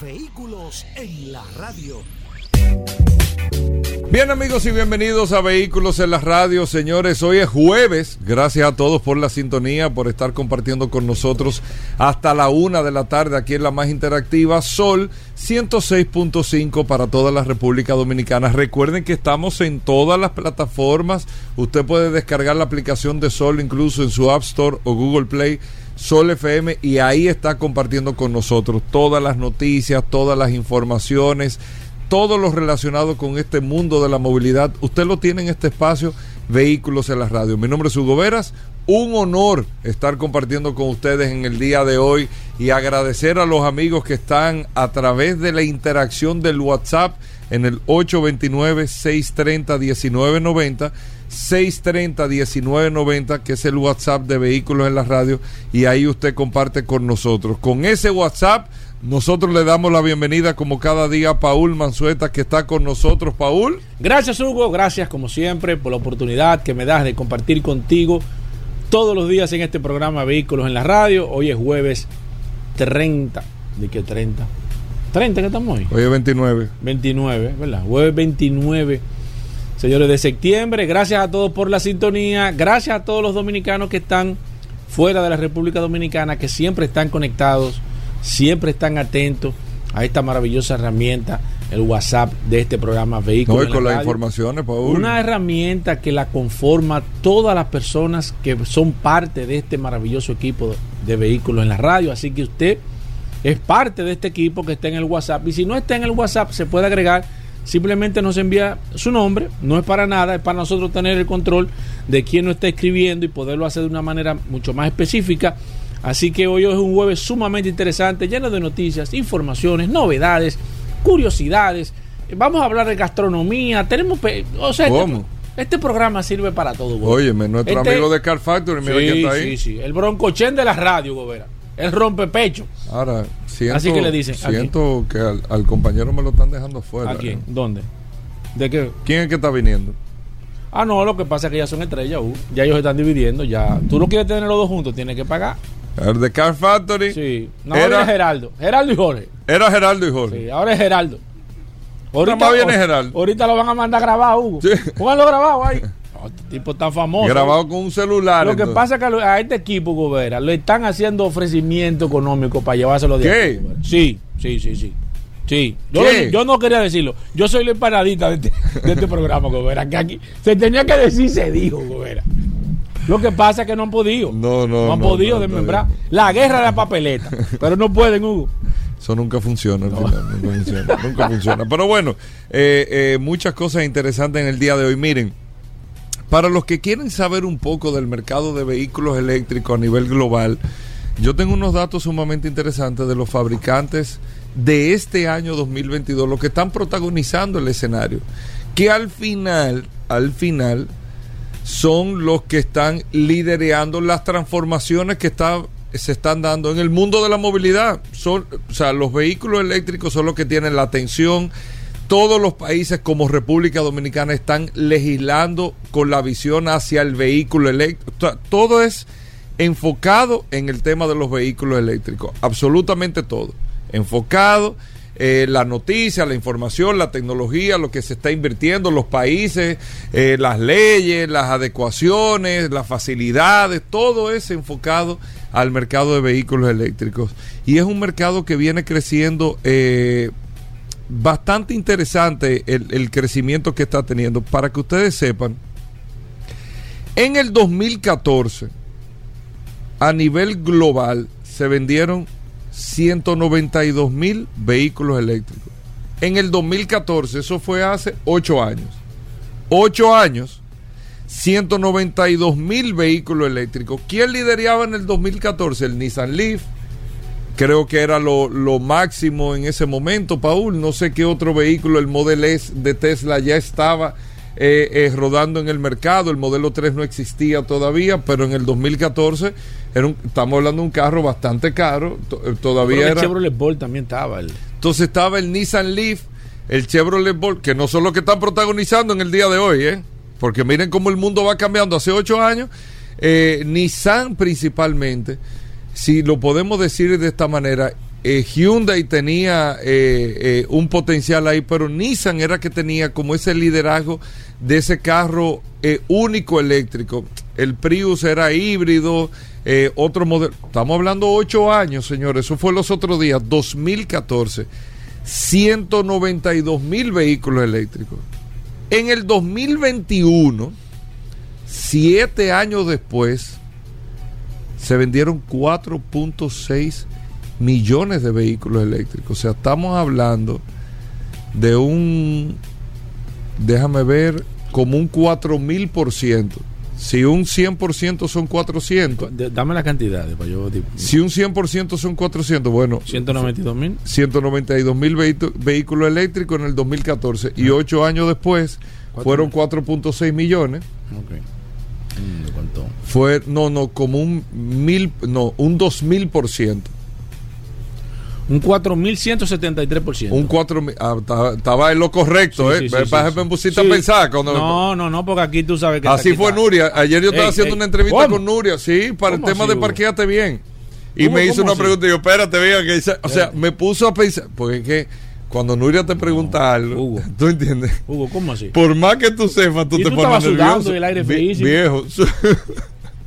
Vehículos en la radio. Bien amigos y bienvenidos a Vehículos en la Radio, señores. Hoy es jueves. Gracias a todos por la sintonía, por estar compartiendo con nosotros hasta la una de la tarde aquí en la más interactiva Sol 106.5 para toda la República Dominicana. Recuerden que estamos en todas las plataformas. Usted puede descargar la aplicación de Sol incluso en su App Store o Google Play. Sol FM y ahí está compartiendo con nosotros todas las noticias, todas las informaciones, todo lo relacionado con este mundo de la movilidad. Usted lo tiene en este espacio, Vehículos en la Radio. Mi nombre es Hugo Veras. Un honor estar compartiendo con ustedes en el día de hoy y agradecer a los amigos que están a través de la interacción del WhatsApp en el 829-630-1990. 630-1990, que es el WhatsApp de Vehículos en la Radio, y ahí usted comparte con nosotros. Con ese WhatsApp, nosotros le damos la bienvenida como cada día a Paul Manzueta, que está con nosotros. Paul. Gracias, Hugo. Gracias, como siempre, por la oportunidad que me das de compartir contigo todos los días en este programa Vehículos en la Radio. Hoy es jueves 30. ¿De qué 30? 30 que estamos hoy. Hoy es 29. 29, ¿verdad? Jueves 29 señores de septiembre. Gracias a todos por la sintonía. Gracias a todos los dominicanos que están fuera de la República Dominicana, que siempre están conectados, siempre están atentos a esta maravillosa herramienta, el WhatsApp de este programa Vehículos. No, con las informaciones, Paul. Una herramienta que la conforma todas las personas que son parte de este maravilloso equipo de Vehículos en la Radio. Así que usted es parte de este equipo que está en el WhatsApp. Y si no está en el WhatsApp, se puede agregar simplemente nos envía su nombre, no es para nada, es para nosotros tener el control de quién nos está escribiendo y poderlo hacer de una manera mucho más específica. Así que hoy es un jueves sumamente interesante, lleno de noticias, informaciones, novedades, curiosidades. Vamos a hablar de gastronomía, tenemos... O sea, este, este, programa sirve para todo. Óyeme, nuestro este amigo de Car Factory, mira quién está ahí. Sí, sí, el broncochen de la radio, Gobera. El rompepecho. Ahora, siento, Así que le dicen. Siento que al, compañero me lo están dejando fuera. ¿A quién? ¿Dónde? ¿De qué? ¿Quién es que está viniendo? Ah, no, lo que pasa es que ya son estrellas, uh, ya ellos están dividiendo, ya. Tú no quieres tener los dos juntos, tienes que pagar. El de Car Factory. Sí. No, era Geraldo. Geraldo y Jorge. Era Geraldo y Jorge. Sí, ahora es Geraldo. Ahorita viene Geraldo. Ahorita lo van a mandar grabado, Hugo. Sí. Pónganlo grabado ahí. este tipo tan famoso. Grabado con un celular. Lo que pasa es que a este equipo, Gobera, le están haciendo ofrecimiento económico para llevárselo de ¿Qué? sí, sí, sí, sí. Sí, yo, yo, no quería decirlo. Yo soy la empanadita de este, de este programa, Gobera. Que aquí se tenía que decir, se dijo, Gobera. Lo que pasa es que no han podido. No, no. No han podido desmembrar. La guerra de la papeleta. pero no pueden, Hugo. Eso nunca funciona, nunca funciona, nunca funciona. Pero bueno, eh, eh, muchas cosas interesantes en el día de hoy. Miren, para los que quieren saber un poco del mercado de vehículos eléctricos a nivel global, yo tengo unos datos sumamente interesantes de los fabricantes de este año 2022, los que están protagonizando el escenario, que al final, al final, son los que están liderando las transformaciones que se están dando en el mundo de la movilidad. Son, o sea, los vehículos eléctricos son los que tienen la atención todos los países como República Dominicana están legislando con la visión hacia el vehículo eléctrico. Todo es enfocado en el tema de los vehículos eléctricos, absolutamente todo. Enfocado eh, la noticia, la información, la tecnología, lo que se está invirtiendo, los países, eh, las leyes, las adecuaciones, las facilidades, todo es enfocado al mercado de vehículos eléctricos. Y es un mercado que viene creciendo eh, bastante interesante el, crecimiento que está teniendo. Para que ustedes sepan, en el 2014, a nivel global, se vendieron 192 mil vehículos eléctricos. En el 2014, eso fue hace 8 años. 8 años, 192 mil vehículos eléctricos. ¿Quién lideraba en el 2014? El Nissan Leaf, creo que era lo, lo máximo en ese momento, Paul. No sé qué otro vehículo, el Model S de Tesla ya estaba eh, eh, rodando en el mercado. El modelo 3 no existía todavía, pero en el 2014 era un- estamos hablando de un carro bastante caro. eh, todavía era. Chevrolet Bolt también estaba. el- Entonces estaba el Nissan Leaf, el Chevrolet Bolt, que no son los que están protagonizando en el día de hoy, ¿eh? Porque miren cómo el mundo va cambiando. Hace ocho años, eh, Nissan principalmente, si lo podemos decir de esta manera, eh, Hyundai tenía eh, eh, un potencial ahí, pero Nissan era que tenía como ese liderazgo de ese carro único eléctrico. El Prius era híbrido, otro modelo. Estamos hablando ocho años, señores. Eso fue los otros días, 2014. 192 mil vehículos eléctricos. En el 2021, siete años después, se vendieron 4.6 millones de vehículos eléctricos. O sea, estamos hablando de un, déjame ver, como un 4 mil por ciento. Si un 100% son 400, de- dame la cantidad. para yo, tipo, si un 100% son 400, bueno, 192 mil. 192 mil vehículos eléctricos en el 2014 y ocho años después Cuatro fueron 4.6 millones. Ok. Fue, no, no, como un mil, no, un 2000 por ciento. Un 4.173%. Un 4 mil. ah, estaba- en lo correcto, Sí, ¿eh? sí, sí, me- pusiste a pensar. Cuando, No, no, no, porque aquí tú sabes que. Así fue está. Nuria. Ayer yo estaba Ey, haciendo ey, una entrevista ¿cómo? con Nuria, sí, para el ¿Cómo tema de parqueate bien. Y ¿Cómo- me hizo una así? pregunta y yo, espérate, que o sea, me puso a pensar, porque es que cuando Nuria te pregunta algo, Hugo. tú entiendes, Hugo, ¿cómo así? por más que tú sepas, tú Y te tú pones nervioso. y el aire. Viejo,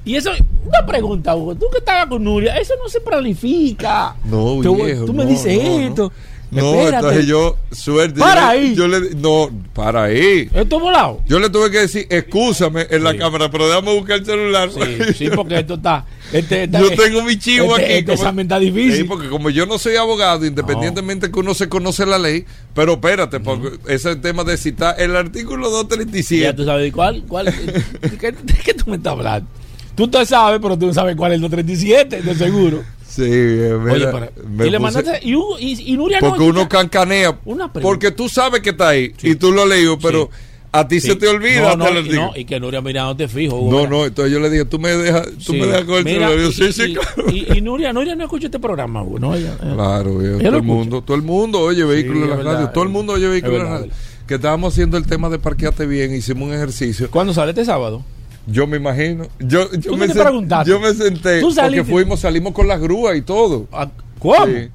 Y eso, una pregunta, Hugo. Tú que estabas con Nuria, eso no se planifica. no, Tú- viejo. Tú me no, dices no. esto. No, Espérate. entonces yo, suerte. Para yo ahí. Yo le, no, para ahí. ¿Esto volado? Yo le tuve que decir, excúsame en la Sí. cámara, pero déjame buscar el celular. Sí, sí, porque esto está. Este, Yo tengo mi chivo este- aquí. Este como- examen está difícil. Sí, porque como yo no soy abogado, independientemente que uno se conoce la ley, pero espérate, porque ese es el tema de citar el artículo Ya 237. tú sabes de cuál, cuál, de qué, de qué tú me estás hablando. Tú te sabes, pero tú no sabes cuál es el 237, de seguro. Sí, eh, mira, Oye, para, me y le mandaste, y, Hugo- y, y Nuria no. Porque uno cancanea. Una. Porque tú sabes que está ahí y tú lo has leído, pero a ti Sí. se te olvida. No, no, te y, no, y que Nuria mirándote fijo. Hugo, No, mira. no, entonces yo le dije, tú me dejas, tú Sí. me dejas con el Mira. Y sí, sí, y- claro. Y, y Nuria, Nuria no escucha este programa, Hugo, no, ella- ella- Claro, viejo, todo el mundo, todo el mundo oye vehículos Sí, en la es radio, verdad, todo el mundo oye verdad, vehículos en la verdad, radio. Que estábamos haciendo el tema de parqueate bien, hicimos un ejercicio. ¿Cuándo sale este sábado? Yo me imagino. Yo, yo, ¿Tú me, sen- yo me senté ¿Tú porque fuimos, salimos con las grúas y todo. Ah, ¿Cómo? Sí.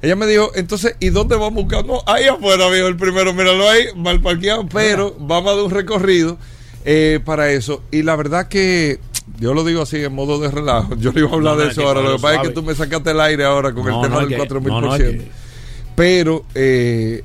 Ella me dijo, entonces, ¿y dónde vamos a buscar? No, ahí afuera, viejo, el primero, míralo ahí, mal parqueado, pero vamos a dar un recorrido eh, para eso. Y la verdad que, yo lo digo así en modo de relajo, yo le iba a hablar No, de es eso ahora, lo que pasa es que tú me sacaste el aire ahora con No, el tema no, del que- 4000%. no, no, es que- Pero eh,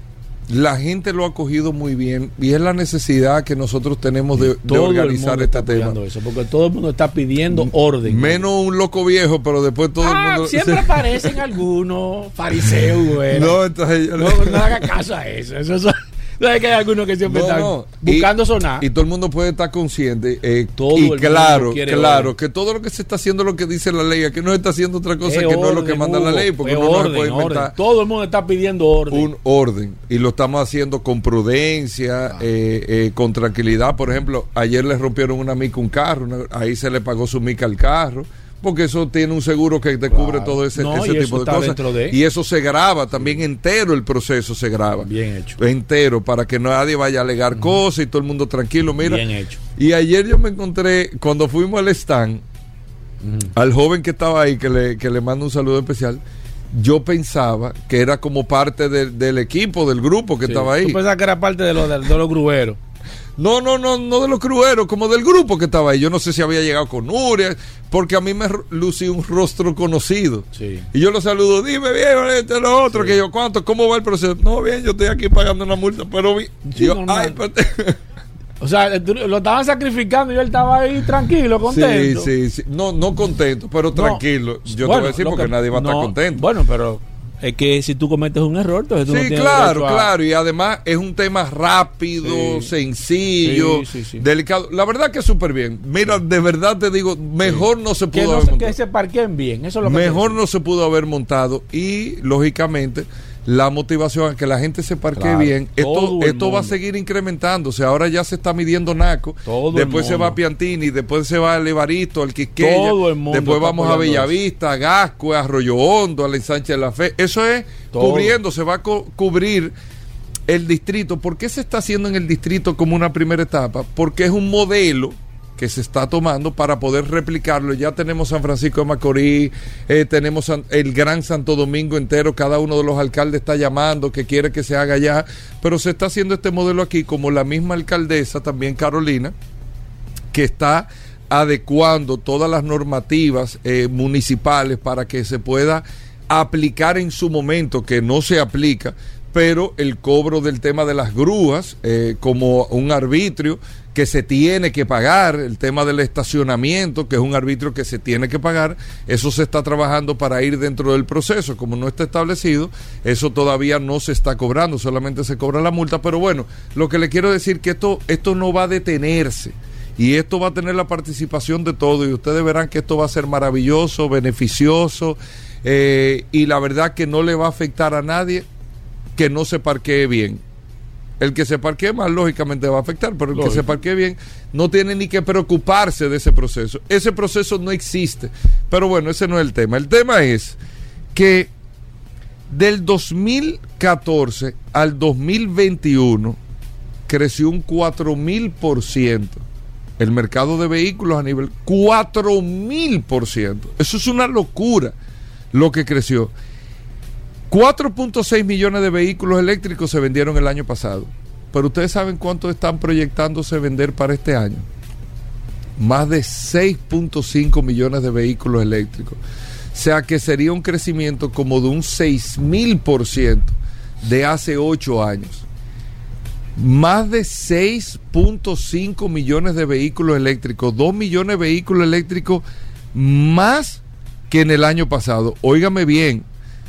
la gente lo ha cogido muy bien y es la necesidad que nosotros tenemos de, organizar este tema. eso, porque todo el mundo está pidiendo orden. Menos un loco viejo, pero después todo Ah, el mundo... siempre aparecen algunos fariseos, güey. No, entonces yo le- No, no haga caso a eso. eso es- ¿Sabes que hay algunos que siempre No, están no. buscando Y- sonar? Y todo el mundo puede estar consciente. eh, Todo y el claro, claro, que todo lo que se está haciendo es lo que dice la ley. Aquí no se está haciendo otra cosa que no es lo que manda la ley, porque uno no orden, puede orden. inventar Todo el mundo está pidiendo orden. un orden. Y lo estamos haciendo con prudencia, eh, eh, con tranquilidad. Por ejemplo, ayer le rompieron una mica a un carro, una- ahí se le pagó su mica al carro. Porque eso tiene un seguro que te cubre todo ese, No, tipo de cosas. de- Y eso se graba también entero, el proceso se graba Bien hecho. entero para que nadie vaya a alegar cosas y todo el mundo tranquilo. Mira, Bien hecho. y ayer yo me encontré, cuando fuimos al stand, al joven que estaba ahí, que le, que le mando un saludo especial, yo pensaba que era como parte del- del equipo, del grupo que Sí. estaba ahí. Tú pensabas que era parte de, los de, de los grueros. No, no, no, no de los crueros, como del grupo que estaba ahí. Yo no sé si había llegado con Nuria, porque a mí me lucía un rostro conocido. Sí. Y yo lo saludo, dime bien, este lo otro, que yo, ¿cuánto? ¿Cómo va el proceso? No, bien, yo estoy aquí pagando una multa, pero vi- Sí, yo, ay, O sea, tú- lo estaban sacrificando y él estaba ahí tranquilo, contento. Sí, sí, sí. No, no contento, pero tranquilo. Yo te voy a decir porque que- nadie va a estar contento. Bueno, pero Es que si tú cometes un error, entonces tú no Sí, tienes claro, a- claro. Y además es un tema rápido, Sí. sencillo, Sí, delicado. La verdad que súper bien. Mira, de verdad te digo, mejor no se Que, pudo no haber montado. que se bien. Eso es lo que Mejor no se pudo haber montado. Y lógicamente, la motivación a que la gente se parquee Claro, bien. Esto, esto va a seguir incrementándose. Ahora ya se está midiendo Naco. Todo después se va Piantini, después se va el Evaristo, el Quisqueya. Todo el mundo después vamos a Bellavista, a Gasco, a Arroyo Hondo, a la Ensanche de la Fe. Eso es Todo. cubriendo, se va a cu- cubrir el distrito. ¿Por qué se está haciendo en el distrito como una primera etapa? Porque es un modelo que se está tomando para poder replicarlo. Ya tenemos San Francisco de Macorís, eh, tenemos el Gran Santo Domingo entero, cada uno de los alcaldes está llamando que quiere que se haga ya, pero se está haciendo este modelo aquí como la misma alcaldesa, también Carolina, que está adecuando todas las normativas eh, municipales para que se pueda aplicar en su momento, que no se aplica, pero el cobro del tema de las grúas eh, como un arbitrio que se tiene que pagar, el tema del estacionamiento, que es un arbitrio que se tiene que pagar, eso se está trabajando para ir dentro del proceso, como no está establecido, eso todavía no se está cobrando, solamente se cobra la multa, pero bueno, lo que le quiero decir que esto, esto no va a detenerse. Y esto va a tener la participación de todos y ustedes verán que esto va a ser maravilloso, beneficioso eh, y la verdad que no le va a afectar a nadie que no se parquee bien. El que se parquee mal, lógicamente va a afectar, pero el que se parquee bien no tiene ni que preocuparse de ese proceso. Ese proceso no existe. Pero bueno, ese no es el tema. El tema es que del 2014 al 2021 creció un 4000% el mercado de vehículos a nivel 4000%. Eso es una locura lo que creció. 4.6 millones de vehículos eléctricos se vendieron el año pasado. Pero ustedes saben cuánto están proyectándose vender para este año. Más de 6.5 millones de vehículos eléctricos. O sea que sería un crecimiento como de un 6.000% de hace 8 años. Más de 6.5 millones de vehículos eléctricos, 2 millones de vehículos eléctricos más que en el año pasado. Óigame bien,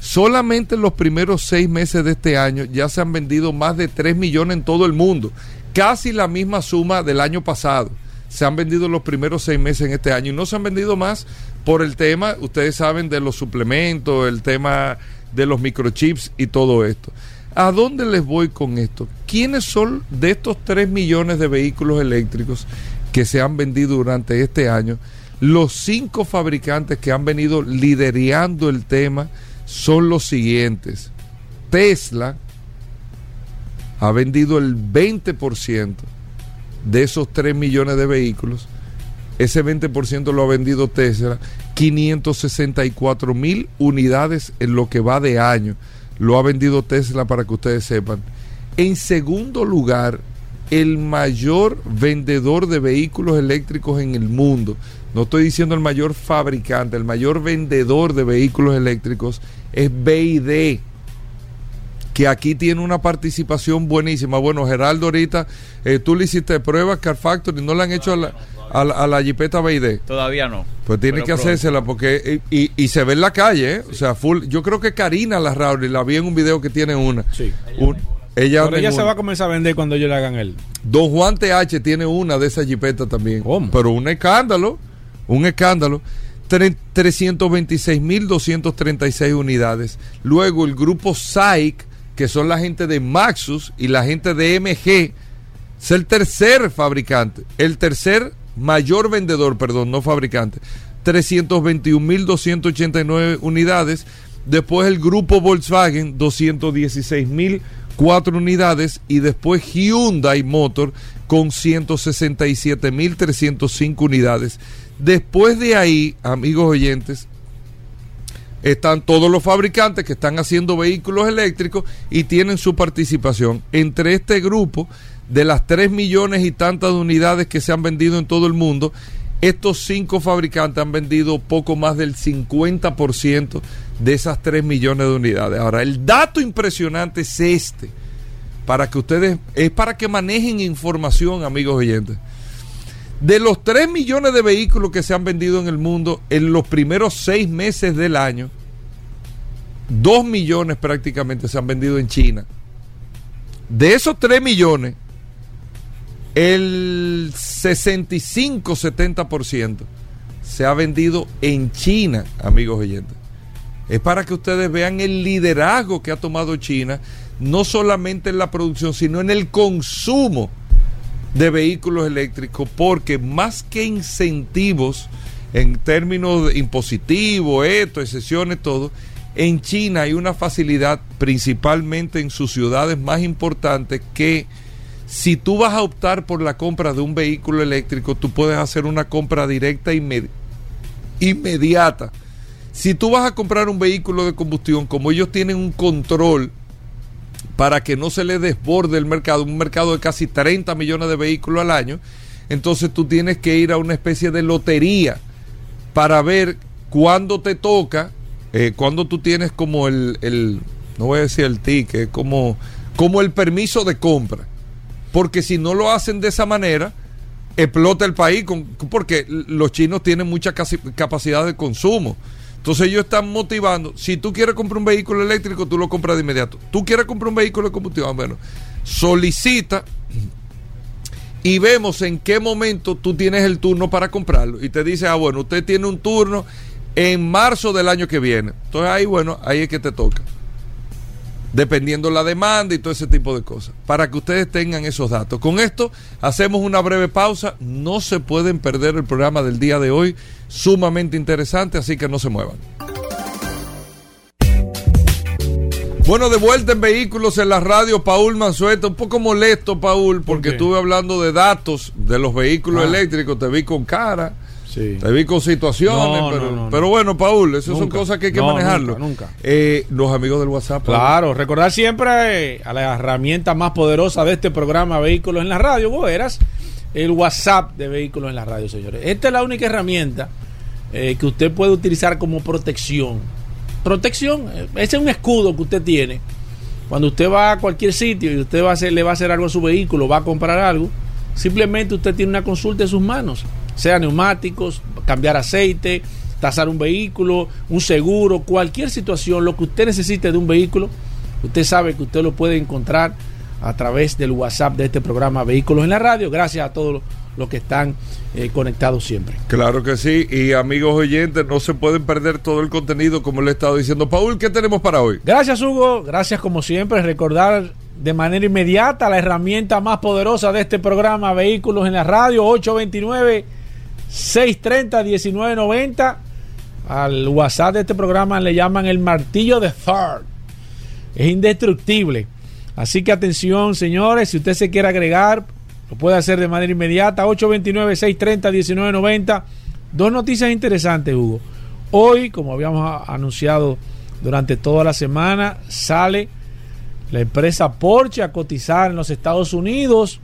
solamente en los primeros seis meses de este año ya se han vendido más de 3 millones en todo el mundo. Casi la misma suma del año pasado. Se han vendido los primeros seis meses en este año y no se han vendido más por el tema, ustedes saben, de los suplementos, el tema de los microchips y todo esto. ¿A dónde les voy con esto? ¿Quiénes son de estos 3 millones de vehículos eléctricos que se han vendido durante este año? Los cinco fabricantes que han venido liderando el tema son los siguientes. Tesla ha vendido el 20% de esos 3 millones de vehículos. Ese 20% lo ha vendido Tesla. 564 mil unidades en lo que va de año. Lo ha vendido Tesla para que ustedes sepan. En segundo lugar, el mayor vendedor de vehículos eléctricos en el mundo. No estoy diciendo el mayor fabricante, el mayor vendedor de vehículos eléctricos es BID que aquí tiene una participación buenísima. Bueno, Geraldo, ahorita eh, tú le hiciste pruebas Car Factory, no le han hecho a la, a la, a la Jeepeta BID. Todavía no. Pues tiene que hacérsela porque y, y- y se ve en la calle, ¿eh? o sea, full. Yo creo que Karina Larrauri la vi en un video que tiene una. Sí. Un- ella Pero ella se va a comenzar a vender cuando ellos le hagan el. Don Juan TH tiene una de esas jipetas también. ¿Cómo? Pero un escándalo, un escándalo. Tre- 326.236 unidades. Luego el grupo SAIC, que son la gente de Maxus y la gente de MG, es el tercer fabricante, el tercer mayor vendedor, perdón, no fabricante. 321.289 unidades. Después el grupo Volkswagen, 216.004 unidades. Y después Hyundai Motor con 167.305 unidades. Después de ahí, amigos oyentes, están todos los fabricantes que están haciendo vehículos eléctricos y tienen su participación. Entre este grupo, de las 3 millones y tantas de unidades que se han vendido en todo el mundo, estos cinco fabricantes han vendido poco más del 50% de esas 3 millones de unidades. Ahora, el dato impresionante es este, para que ustedes, es para que manejen información, amigos oyentes. De los 3 millones de vehículos que se han vendido en el mundo en los primeros 6 meses del año, 2 millones prácticamente se han vendido en China. De esos 3 millones, el 65-70% se ha vendido en China, amigos oyentes. Es para que ustedes vean el liderazgo que ha tomado China, no solamente en la producción, sino en el consumo de vehículos eléctricos, porque más que incentivos en términos impositivos, esto, excepciones, todo, en China hay una facilidad, principalmente en sus ciudades más importantes, que si tú vas a optar por la compra de un vehículo eléctrico, tú puedes hacer una compra directa e inmediata. Si tú vas a comprar un vehículo de combustión, como ellos tienen un control para que no se le desborde el mercado, un mercado de casi 30 millones de vehículos al año, entonces tú tienes que ir a una especie de lotería para ver cuándo te toca, eh, cuándo tú tienes como el, el, no voy a decir el ticket, como, como el permiso de compra porque si no lo hacen de esa manera, explota el país, porque los chinos tienen mucha capacidad de consumo. Entonces ellos están motivando, si tú quieres comprar un vehículo eléctrico, tú lo compras de inmediato. Tú quieres comprar un vehículo de combustión, ah, bueno, solicita y vemos en qué momento tú tienes el turno para comprarlo. Y te dice, ah, bueno, usted tiene un turno en marzo del año que viene. Entonces ahí, bueno, ahí es que te toca dependiendo la demanda y todo ese tipo de cosas, para que ustedes tengan esos datos. Con esto hacemos una breve pausa, no se pueden perder el programa del día de hoy, sumamente interesante, así que no se muevan. Bueno, de vuelta en vehículos en la radio, Paul Mansueta, un poco molesto, Paul, porque estuve hablando de datos de los vehículos ah. eléctricos, te vi con cara te vi con situaciones, pero, bueno, Paul, esas son cosas que hay que manejarlo. Nunca, eh, los amigos del WhatsApp. Claro, recordar siempre eh, a la herramienta más poderosa de este programa Vehículos en la Radio, vos eras el WhatsApp de Vehículos en la Radio, señores. Esta es la única herramienta eh, que usted puede utilizar como protección. Protección, ese es un escudo que usted tiene. Cuando usted va a cualquier sitio y usted va a hacer, le va a hacer algo a su vehículo, va a comprar algo, simplemente usted tiene una consulta en sus manos sea neumáticos, cambiar aceite, tasar un vehículo, un seguro, cualquier situación, lo que usted necesite de un vehículo, usted sabe que usted lo puede encontrar a través del WhatsApp de este programa Vehículos en la Radio. Gracias a todos los que están eh, conectados siempre. Claro que sí, y amigos oyentes, no se pueden perder todo el contenido como le he estado diciendo. Paul, ¿qué tenemos para hoy? Gracias Hugo, gracias como siempre, recordar de manera inmediata la herramienta más poderosa de este programa Vehículos en la Radio, 829 630-1990. Al WhatsApp de este programa le llaman el martillo de Thor. Es indestructible. Así que atención, señores, si usted se quiere agregar, lo puede hacer de manera inmediata. 829-630-1990. Dos noticias interesantes, Hugo. Hoy, como habíamos anunciado durante toda la semana, sale la empresa Porsche a cotizar en los Estados Unidos.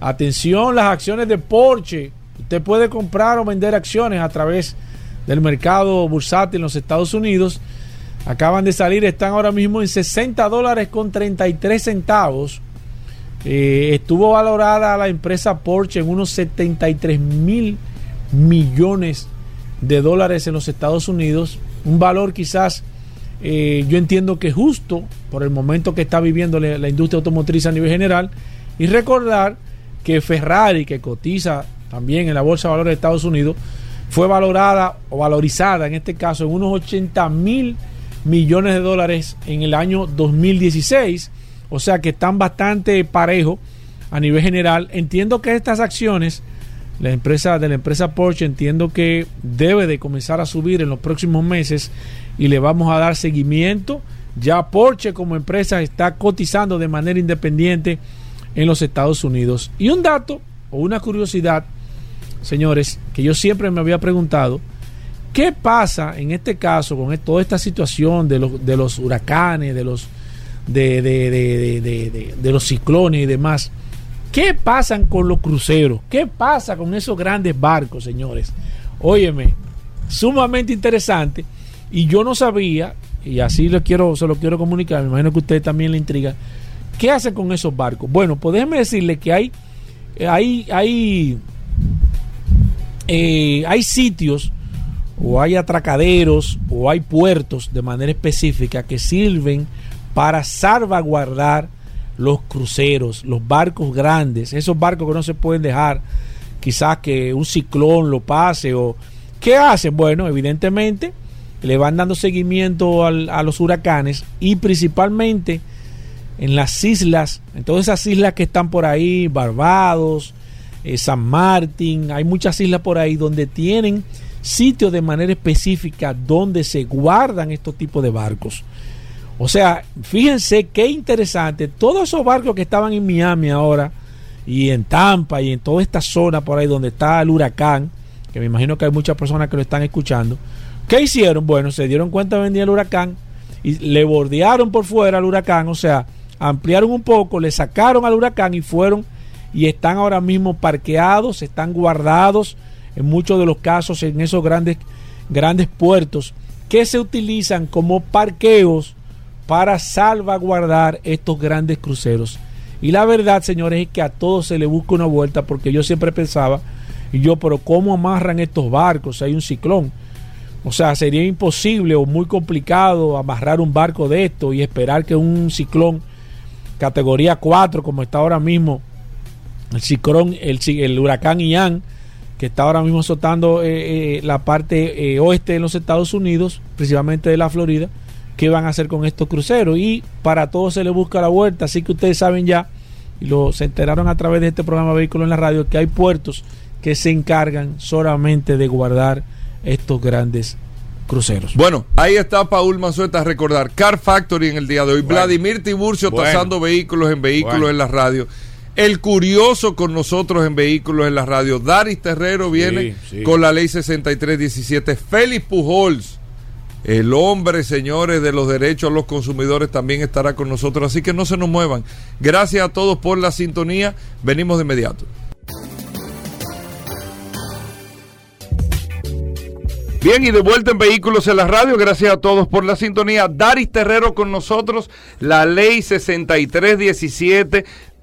Atención, las acciones de Porsche Usted puede comprar o vender acciones a través del mercado bursátil en los Estados Unidos. Acaban de salir, están ahora mismo en 60 dólares con 33 centavos. Eh, estuvo valorada la empresa Porsche en unos 73 mil millones de dólares en los Estados Unidos. Un valor quizás, eh, yo entiendo que justo por el momento que está viviendo la industria automotriz a nivel general. Y recordar que Ferrari, que cotiza también en la Bolsa de Valores de Estados Unidos, fue valorada o valorizada en este caso en unos 80 mil millones de dólares en el año 2016. O sea que están bastante parejos a nivel general. Entiendo que estas acciones, la empresa de la empresa Porsche, entiendo que debe de comenzar a subir en los próximos meses y le vamos a dar seguimiento. Ya Porsche como empresa está cotizando de manera independiente en los Estados Unidos. Y un dato o una curiosidad señores, que yo siempre me había preguntado, ¿qué pasa en este caso con toda esta situación de los, de los huracanes, de los, de, de, los ciclones y demás? ¿Qué pasa con los cruceros? ¿Qué pasa con esos grandes barcos, señores? Óyeme, sumamente interesante. Y yo no sabía, y así lo quiero, se lo quiero comunicar, me imagino que a usted también le intriga, ¿qué hacen con esos barcos? Bueno, pues déjeme decirle que hay, hay, hay eh, hay sitios o hay atracaderos o hay puertos de manera específica que sirven para salvaguardar los cruceros, los barcos grandes, esos barcos que no se pueden dejar, quizás que un ciclón lo pase o ¿qué hacen? Bueno, evidentemente le van dando seguimiento al, a los huracanes y principalmente en las islas, en todas esas islas que están por ahí, Barbados, eh, San Martín, hay muchas islas por ahí donde tienen sitios de manera específica donde se guardan estos tipos de barcos. O sea, fíjense qué interesante. Todos esos barcos que estaban en Miami ahora y en Tampa y en toda esta zona por ahí donde está el huracán, que me imagino que hay muchas personas que lo están escuchando. ¿Qué hicieron? Bueno, se dieron cuenta de venir el huracán y le bordearon por fuera al huracán, o sea, ampliaron un poco, le sacaron al huracán y fueron y están ahora mismo parqueados, están guardados en muchos de los casos en esos grandes grandes puertos que se utilizan como parqueos para salvaguardar estos grandes cruceros. Y la verdad, señores, es que a todos se le busca una vuelta porque yo siempre pensaba, y yo, pero ¿cómo amarran estos barcos hay un ciclón? O sea, sería imposible o muy complicado amarrar un barco de esto y esperar que un ciclón categoría 4, como está ahora mismo, el ciclón, el, el huracán Ian, que está ahora mismo azotando eh, eh, la parte eh, oeste de los Estados Unidos, principalmente de la Florida, qué van a hacer con estos cruceros. Y para todos se le busca la vuelta. Así que ustedes saben ya, y lo se enteraron a través de este programa Vehículo en la Radio, que hay puertos que se encargan solamente de guardar estos grandes cruceros. Bueno, ahí está Paul Mazueta a recordar Car Factory en el día de hoy. Vladimir Tiburcio tasando vehículos en vehículos en la radio. El curioso con nosotros en vehículos en la radio. Daris Terrero viene con la ley 6317. Félix Pujols el hombre, señores, de los derechos a los consumidores también estará con nosotros. Así que no se nos muevan. Gracias a todos por la sintonía. Venimos de inmediato. Bien, y de vuelta en Vehículos en la Radio, gracias a todos por la sintonía. Daris Terrero con nosotros, la ley 6317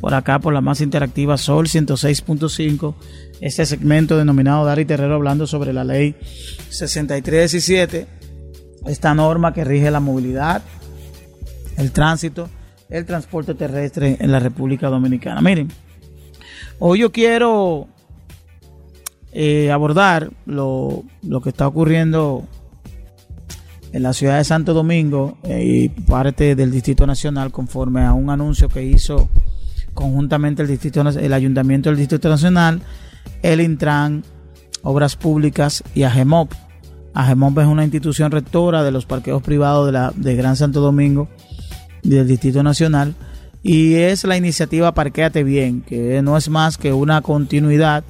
por acá por la más interactiva Sol 106.5. Este segmento denominado Dari Terrero hablando sobre la ley 6317, esta norma que rige la movilidad, el tránsito, el transporte terrestre en la República Dominicana. Miren, hoy yo quiero eh, abordar lo, que está ocurriendo en la ciudad de Santo Domingo eh, y parte del Distrito Nacional conforme a un anuncio que hizo conjuntamente el, distrito, el Ayuntamiento del Distrito Nacional, el Intran, Obras Públicas y AGEMOP. AGEMOP es una institución rectora de los parqueos privados de, la, de Gran Santo Domingo del Distrito Nacional y es la iniciativa Parquéate Bien, que no es más que una continuidad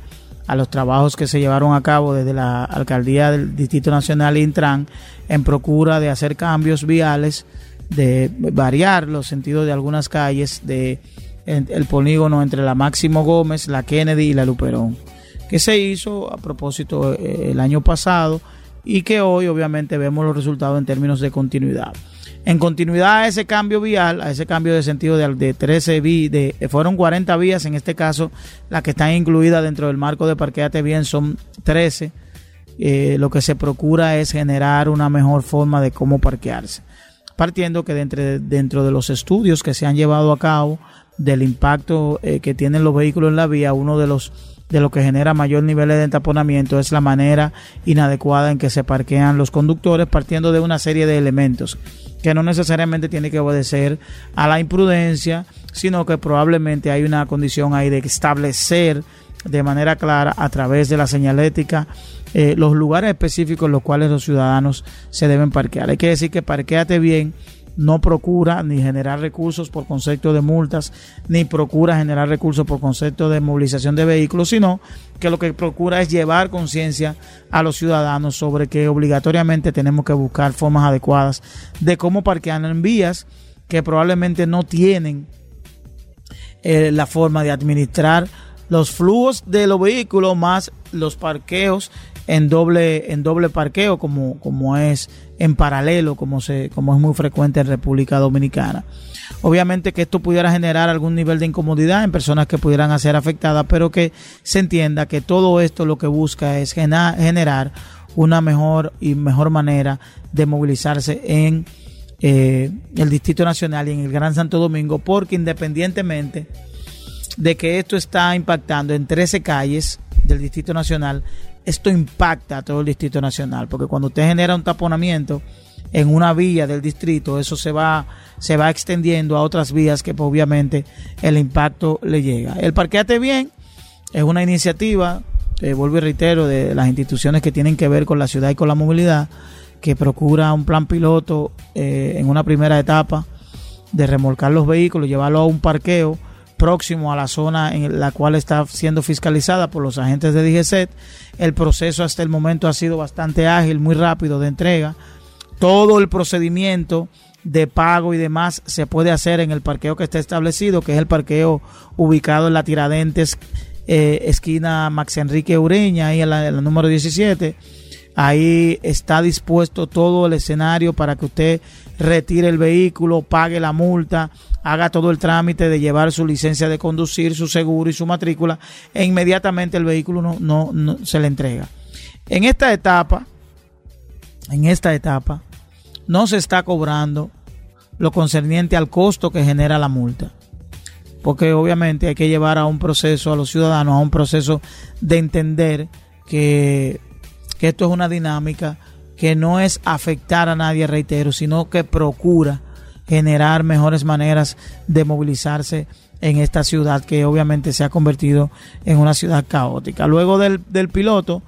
a los trabajos que se llevaron a cabo desde la Alcaldía del Distrito Nacional Intran en procura de hacer cambios viales, de variar los sentidos de algunas calles, de el polígono entre la Máximo Gómez, la Kennedy y la Luperón, que se hizo a propósito eh, el año pasado y que hoy obviamente vemos los resultados en términos de continuidad. En continuidad a ese cambio vial, a ese cambio de sentido de, de 13 vías, de, fueron 40 vías, en este caso las que están incluidas dentro del marco de Parqueate Bien son 13. Eh, lo que se procura es generar una mejor forma de cómo parquearse. Partiendo que dentro dentro de los estudios que se han llevado a cabo, del impacto eh, que tienen los vehículos en la vía, uno de los de lo que genera mayor nivel de entaponamiento es la manera inadecuada en que se parquean los conductores partiendo de una serie de elementos que no necesariamente tiene que obedecer a la imprudencia, sino que probablemente hay una condición ahí de establecer de manera clara a través de la señalética eh, los lugares específicos en los cuales los ciudadanos se deben parquear. Hay que decir que parqueate bien no procura ni generar recursos por concepto de multas, ni procura generar recursos por concepto de movilización de vehículos, sino que lo que procura es llevar conciencia a los ciudadanos sobre que obligatoriamente tenemos que buscar formas adecuadas de cómo parquear en vías que probablemente no tienen eh, la forma de administrar los flujos de los vehículos más los parqueos en doble en doble parqueo como, como es en paralelo como se como es muy frecuente en República Dominicana. Obviamente que esto pudiera generar algún nivel de incomodidad en personas que pudieran ser afectadas, pero que se entienda que todo esto lo que busca es generar una mejor y mejor manera de movilizarse en eh, el Distrito Nacional y en el Gran Santo Domingo, porque independientemente de que esto está impactando en 13 calles del Distrito Nacional, esto impacta a todo el Distrito Nacional, porque cuando usted genera un taponamiento en una vía del distrito, eso se va, se va extendiendo a otras vías que pues, obviamente el impacto le llega. El Parqueate Bien es una iniciativa, eh, vuelvo y reitero, de las instituciones que tienen que ver con la ciudad y con la movilidad, que procura un plan piloto eh, en una primera etapa de remolcar los vehículos, llevarlo a un parqueo próximo a la zona en la cual está siendo fiscalizada por los agentes de DGCET. El proceso hasta el momento ha sido bastante ágil, muy rápido de entrega. Todo el procedimiento de pago y demás se puede hacer en el parqueo que está establecido, que es el parqueo ubicado en la Tiradentes, eh, esquina Max Enrique Ureña, ahí en la, en la número 17. Ahí está dispuesto todo el escenario para que usted retire el vehículo, pague la multa, haga todo el trámite de llevar su licencia de conducir, su seguro y su matrícula, e inmediatamente el vehículo no, no, se le entrega. En esta etapa, en esta etapa, no se está cobrando lo concerniente al costo que genera la multa. Porque obviamente hay que llevar a un proceso, a los ciudadanos, a un proceso de entender que, que esto es una dinámica que no es afectar a nadie, reitero, sino que procura generar mejores maneras de movilizarse en esta ciudad que obviamente se ha convertido en una ciudad caótica. Luego del, piloto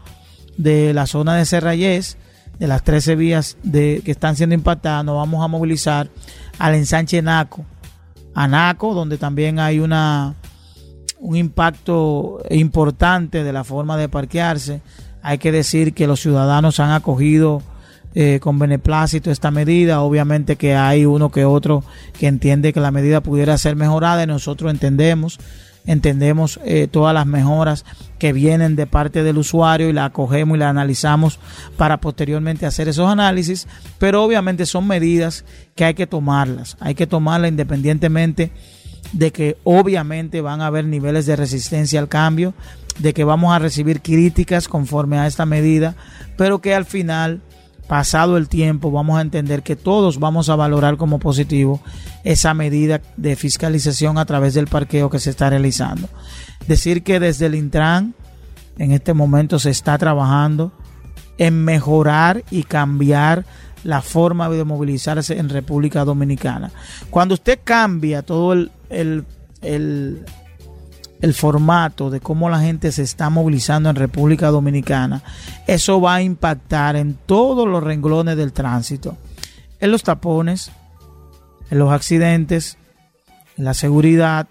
de la zona de Serrayés, de las 13 vías de, que están siendo impactadas, nos vamos a movilizar al ensanche Naco, a Naco, donde también hay una un impacto importante de la forma de parquearse. Hay que decir que los ciudadanos han acogido eh, con beneplácito esta medida. Obviamente que hay uno que otro que entiende que la medida pudiera ser mejorada y nosotros entendemos, entendemos eh, todas las mejoras que vienen de parte del usuario y la acogemos y la analizamos para posteriormente hacer esos análisis, pero obviamente son medidas que hay que tomarlas, hay que tomarlas independientemente de que obviamente van a haber niveles de resistencia al cambio, de que vamos a recibir críticas conforme a esta medida, pero que al final pasado el tiempo, vamos a entender que todos vamos a valorar como positivo esa medida de fiscalización a través del parqueo que se está realizando. Decir que desde el Intran en este momento se está trabajando en mejorar y cambiar la forma de movilizarse en República Dominicana. Cuando usted cambia todo el, el, el el formato de cómo la gente se está movilizando en República Dominicana, eso va a impactar en todos los renglones del tránsito, en los tapones, en los accidentes, en la seguridad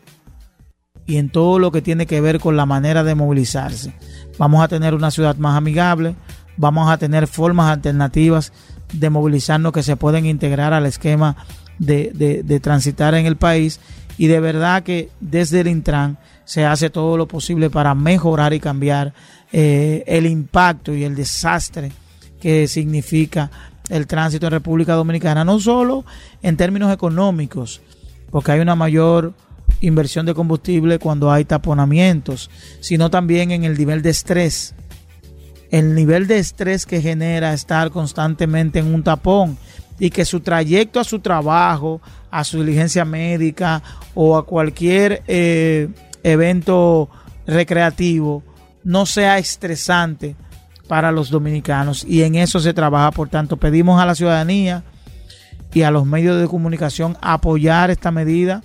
y en todo lo que tiene que ver con la manera de movilizarse. Vamos a tener una ciudad más amigable, vamos a tener formas alternativas de movilizarnos que se pueden integrar al esquema de, de transitar en el país y de verdad que desde el Intran se hace todo lo posible para mejorar y cambiar eh, el impacto y el desastre que significa el tránsito en República Dominicana, no solo en términos económicos, porque hay una mayor inversión de combustible cuando hay taponamientos, sino también en el nivel de estrés. El nivel de estrés que genera estar constantemente en un tapón y que su trayecto a su trabajo, a su diligencia médica o a cualquier eh, evento recreativo no sea estresante para los dominicanos y en eso se trabaja. Por tanto, pedimos a la ciudadanía y a los medios de comunicación apoyar esta medida,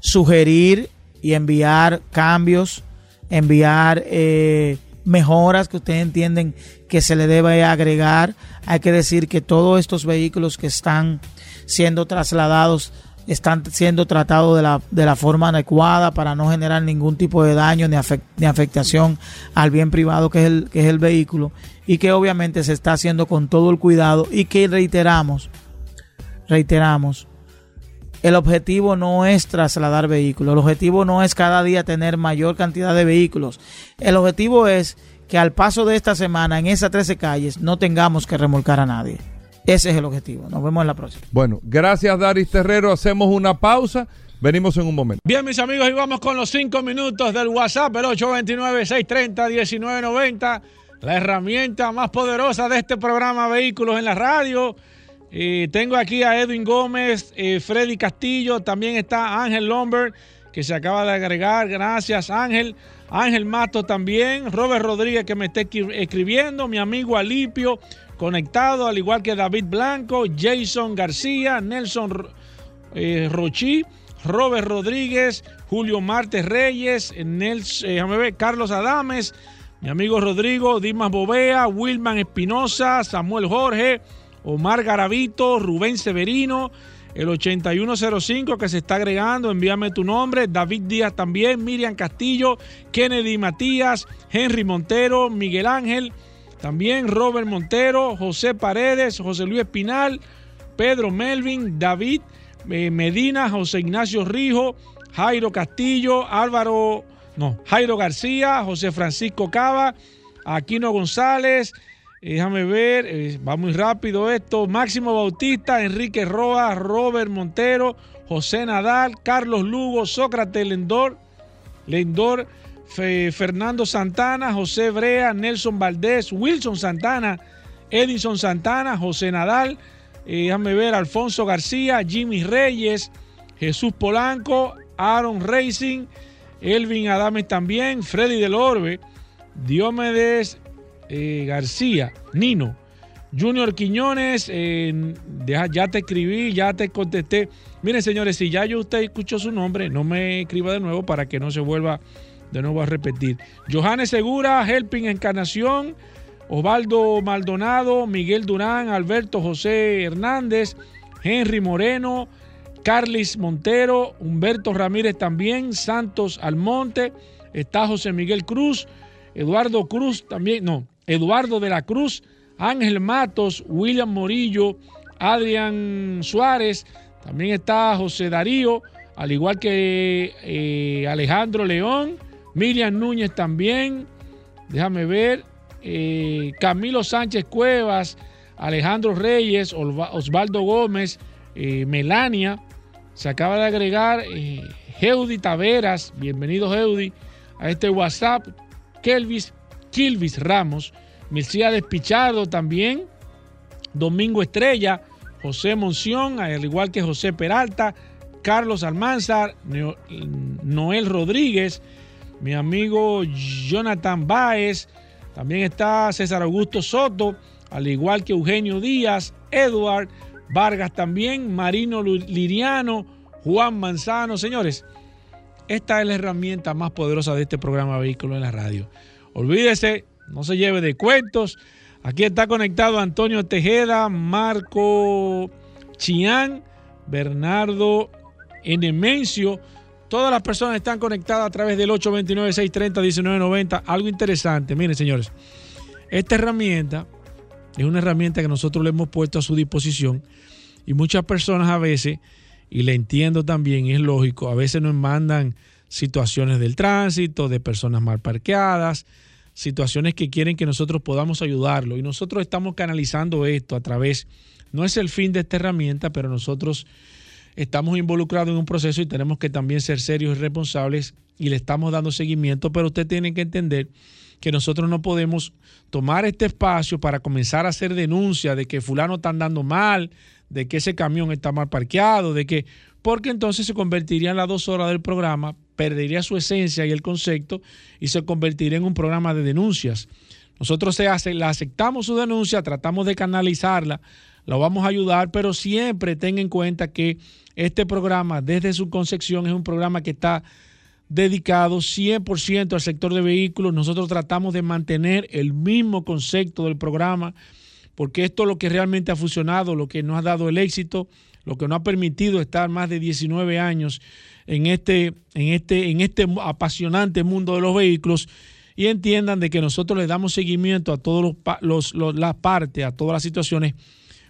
sugerir y enviar cambios, enviar eh, mejoras que ustedes entienden que se le debe agregar. Hay que decir que todos estos vehículos que están siendo trasladados están siendo tratados de la, de la forma adecuada para no generar ningún tipo de daño ni, ni afectación al bien privado que es, el, que es el vehículo y que obviamente se está haciendo con todo el cuidado y que reiteramos, reiteramos, el objetivo no es trasladar vehículos, el objetivo no es cada día tener mayor cantidad de vehículos, el objetivo es que al paso de esta semana en esas 13 calles no tengamos que remolcar a nadie. Ese es el objetivo. Nos vemos en la próxima. Bueno, gracias Daris Terrero. Hacemos una pausa. Venimos en un momento. Bien, mis amigos, y vamos con los cinco minutos del WhatsApp, el 829-630-1990. La herramienta más poderosa de este programa Vehículos en la Radio. Tengo aquí a Edwin Gómez, eh, Freddy Castillo, también está Ángel Lombard, que se acaba de agregar. Gracias, Ángel. Ángel Mato también. Robert Rodríguez, que me está escribiendo. Mi amigo Alipio, conectado, al igual que David Blanco, Jason García, Nelson eh, Rochi, Robert Rodríguez, Julio Martes Reyes, eh, Carlos Adames, mi amigo Rodrigo, Dimas Bovea, Wilman Espinosa, Samuel Jorge, Omar Garavito, Rubén Severino, el 8105 que se está agregando, envíame tu nombre, David Díaz también, Miriam Castillo, Kennedy Matías, Henry Montero, Miguel Ángel, también Robert Montero, José Paredes, José Luis Espinal, Pedro Melvin, David eh, Medina, José Ignacio Rijo, Jairo Castillo, Álvaro, no, Jairo García, José Francisco Cava, Aquino González, déjame ver, eh, va muy rápido esto, Máximo Bautista, Enrique Roa, Robert Montero, José Nadal, Carlos Lugo, Sócrates Lendor, Lendor, Fernando Santana, José Brea, Nelson Valdés, Wilson Santana, Edison Santana, José Nadal, eh, déjame ver, Alfonso García, Jimmy Reyes, Jesús Polanco, Aaron Racing, Elvin Adames también, Freddy del Orbe, Diomedes eh, García, Nino, Junior Quiñones, eh, ya te escribí, ya te contesté. Miren, señores, si ya yo usted escuchó su nombre, no me escriba de nuevo para que no se vuelva de nuevo a repetir. Johannes Segura, Helping Encarnación, Osvaldo Maldonado, Miguel Durán, Alberto José Hernández, Henry Moreno, Carlis Montero, Humberto Ramírez también, Santos Almonte, está José Miguel Cruz, Eduardo Cruz también, no, Eduardo de la Cruz, Ángel Matos, William Morillo, Adrián Suárez, también está José Darío, al igual que eh, Alejandro León, Miriam Núñez también. Déjame ver. Eh, Camilo Sánchez Cuevas, Alejandro Reyes, Osvaldo Gómez, eh, Melania. Se acaba de agregar Heudi Taveras. Bienvenido, Heudi, a este WhatsApp. Kelvis, Kilvis Ramos, Milcía Pichardo también. Domingo Estrella, José Monción, al igual que José Peralta, Carlos Almanzar, Noel Rodríguez mi amigo Jonathan Báez, también está César Augusto Soto, al igual que Eugenio Díaz, Edward Vargas también, Marino Liriano, Juan Manzano. Señores, esta es la herramienta más poderosa de este programa Vehículo en la Radio. Olvídese, no se lleve de cuentos. Aquí está conectado Antonio Tejeda, Marco Chián, Bernardo Enemencio. Todas las personas están conectadas a través del 829-630-1990. Algo interesante, miren señores, esta herramienta es una herramienta que nosotros le hemos puesto a su disposición y muchas personas a veces, y le entiendo también, es lógico, a veces nos mandan situaciones del tránsito, de personas mal parqueadas, situaciones que quieren que nosotros podamos ayudarlo. Y nosotros estamos canalizando esto a través, no es el fin de esta herramienta, pero nosotros estamos involucrados en un proceso y tenemos que también ser serios y responsables y le estamos dando seguimiento, pero usted tiene que entender que nosotros no podemos tomar este espacio para comenzar a hacer denuncias de que fulano está andando mal, de que ese camión está mal parqueado, de que, porque entonces se convertiría en las dos horas del programa, perdería su esencia y el concepto y se convertiría en un programa de denuncias. Nosotros se hace, la aceptamos su denuncia, tratamos de canalizarla, lo vamos a ayudar, pero siempre tenga en cuenta que este programa, desde su concepción, es un programa que está dedicado 100% al sector de vehículos. Nosotros tratamos de mantener el mismo concepto del programa, porque esto es lo que realmente ha funcionado, lo que nos ha dado el éxito, lo que nos ha permitido estar más de 19 años en este, en este, en este apasionante mundo de los vehículos. Y entiendan de que nosotros le damos seguimiento a todas las partes, a todas las situaciones,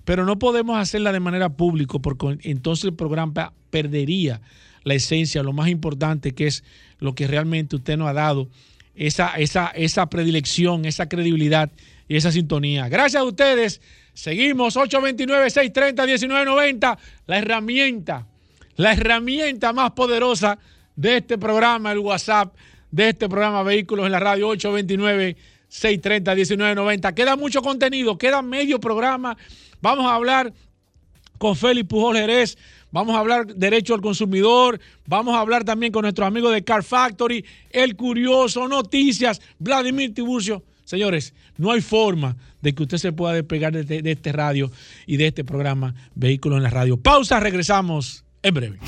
pero no podemos hacerla de manera pública porque entonces el programa perdería la esencia, lo más importante que es lo que realmente usted nos ha dado, esa, esa, esa predilección, esa credibilidad y esa sintonía. Gracias a ustedes. Seguimos 829-630-1990, la herramienta, la herramienta más poderosa de este programa, el WhatsApp de este programa Vehículos en la Radio 829-630-1990. Queda mucho contenido, queda medio programa. Vamos a hablar con Félix Pujol Jerez. Vamos a hablar derecho al consumidor. Vamos a hablar también con nuestros amigos de Car Factory, El Curioso, Noticias, Vladimir Tiburcio. Señores, no hay forma de que usted se pueda despegar de, de este radio y de este programa Vehículos en la Radio. Pausa, regresamos en breve.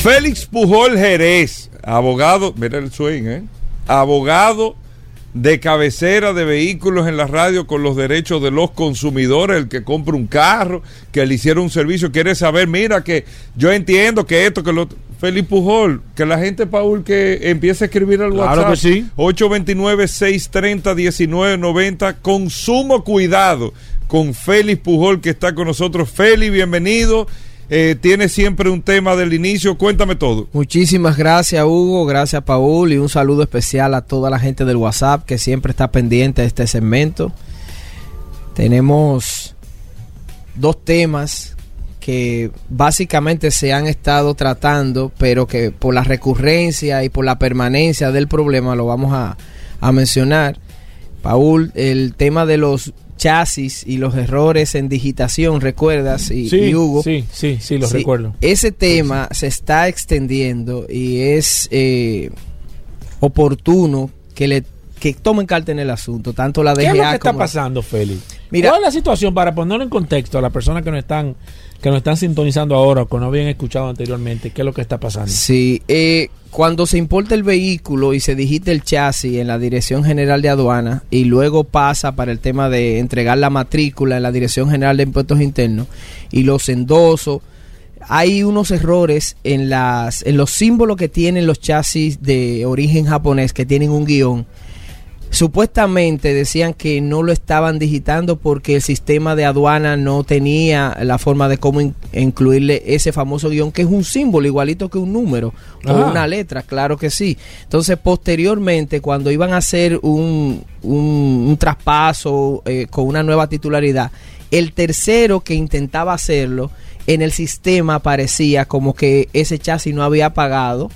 Félix Pujol Jerez, abogado, mira el swing, ¿eh? Abogado de cabecera de vehículos en la radio con los derechos de los consumidores, el que compra un carro, que le hicieron un servicio, quiere saber, mira que yo entiendo que esto, que lo... Félix Pujol, que la gente, Paul, que empiece a escribir al claro WhatsApp. Sí. 829-630-1990. Consumo cuidado con Félix Pujol, que está con nosotros. Félix, bienvenido. Eh, tiene siempre un tema del inicio. Cuéntame todo. Muchísimas gracias, Hugo. Gracias, Paul. Y un saludo especial a toda la gente del WhatsApp que siempre está pendiente de este segmento. Tenemos dos temas que básicamente se han estado tratando, pero que por la recurrencia y por la permanencia del problema lo vamos a, a mencionar. Paul, el tema de los chasis y los errores en digitación, ¿recuerdas? Y, Sí, y Hugo. sí, sí, sí, lo Sí, recuerdo. Ese tema se está extendiendo y es eh, oportuno que le que tomen carta en el asunto, tanto la ¿Qué es lo DGA que está como pasando, Félix? Mira- ¿Cuál es la situación para ponerlo en contexto a las personas que nos están que nos están sintonizando ahora o que no habían escuchado anteriormente? ¿Qué es lo que está pasando? Sí, eh, cuando se importa el vehículo y se digita el chasis en la Dirección General de Aduana y luego pasa para el tema de entregar la matrícula en la Dirección General de Impuestos Internos y los endosos, hay unos errores en las en los símbolos que tienen los chasis de origen japonés que tienen un guion. Supuestamente decían que no lo estaban digitando porque el sistema de aduana no tenía la forma de cómo in- incluirle ese famoso guion que es un símbolo igualito que un número o Ah. una letra, claro que sí. Entonces posteriormente cuando iban a hacer un, un, un traspaso eh, con una nueva titularidad, el tercero que intentaba hacerlo en el sistema aparecía como que ese chasis no había pagado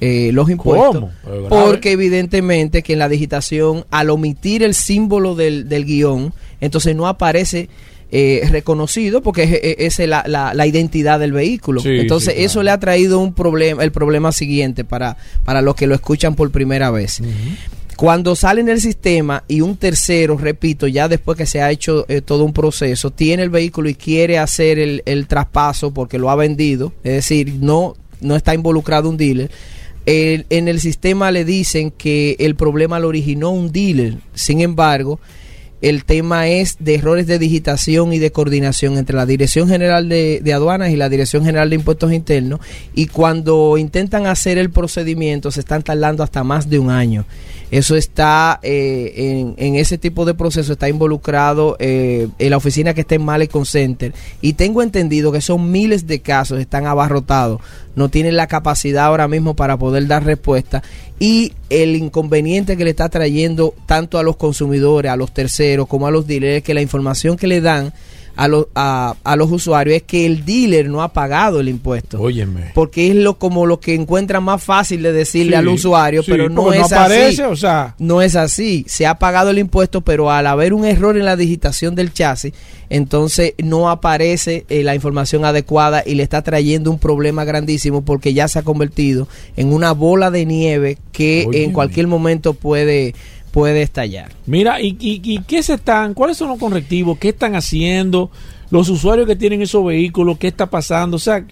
eh, los impuestos. Porque evidentemente que en la digitación, al omitir el símbolo del, del guion, entonces no aparece eh, reconocido porque es, es- la, la- la identidad del vehículo. Sí, entonces sí, claro. eso le ha traído un problema, el problema siguiente para, para los que lo escuchan por primera vez. Cuando sale en el sistema y un tercero, repito, ya después que se ha hecho eh, todo un proceso, tiene el vehículo y quiere hacer el, el traspaso porque lo ha vendido, es decir, no, no está involucrado un dealer, el- en el sistema le dicen que el problema lo originó un dealer. Sin embargo, el tema es de errores de digitación y de coordinación entre la Dirección General de, de Aduanas y la Dirección General de Impuestos Internos. Y cuando intentan hacer el procedimiento, se están tardando hasta más de un año. Eso está eh, en, ese tipo de proceso, está involucrado eh, en la oficina que está en Malecon Center. Y tengo entendido que son miles de casos, están abarrotados, no tienen la capacidad ahora mismo para poder dar respuesta. Y el inconveniente que le está trayendo tanto a los consumidores, a los terceros, como a los dealers, que la información que le dan a, los a, a los usuarios es que el dealer no ha pagado el impuesto Óyeme. porque es lo como lo que encuentran más fácil de decirle Sí, al usuario, sí, pero no es aparece, así. o sea, No es así. Se ha pagado el impuesto, pero al haber un error en la digitación del chasis, entonces no aparece eh, la información adecuada y le está trayendo un problema grandísimo porque ya se ha convertido en una bola de nieve que Óyeme. en cualquier momento puede puede estallar. Mira, ¿y, y, y qué se están, cuáles son los correctivos? ¿Qué están haciendo los usuarios que tienen esos vehículos? ¿Qué está pasando? O sea,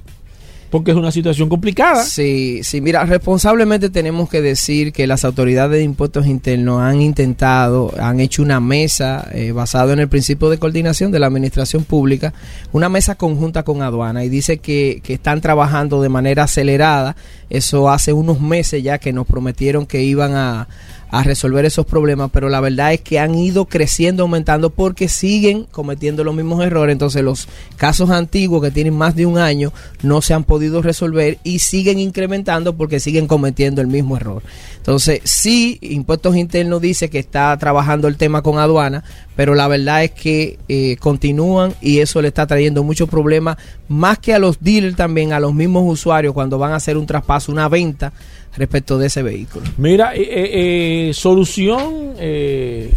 porque es una situación complicada. Sí, sí, mira, responsablemente tenemos que decir que las autoridades de impuestos internos han intentado, han hecho una mesa eh, basada en el principio de coordinación de la administración pública, una mesa conjunta con aduana y dice que, que están trabajando de manera acelerada. Eso hace unos meses ya que nos prometieron que iban a, a resolver esos problemas, pero la verdad es que han ido creciendo, aumentando porque siguen cometiendo los mismos errores. Entonces los casos antiguos que tienen más de un año no se han podido resolver y siguen incrementando porque siguen cometiendo el mismo error. Entonces sí, Impuestos Internos dice que está trabajando el tema con aduana, pero la verdad es que eh, continúan y eso le está trayendo muchos problemas, más que a los dealers también, a los mismos usuarios cuando van a hacer un traspaso, una venta respecto de ese vehículo. Mira, eh, eh, solución, eh,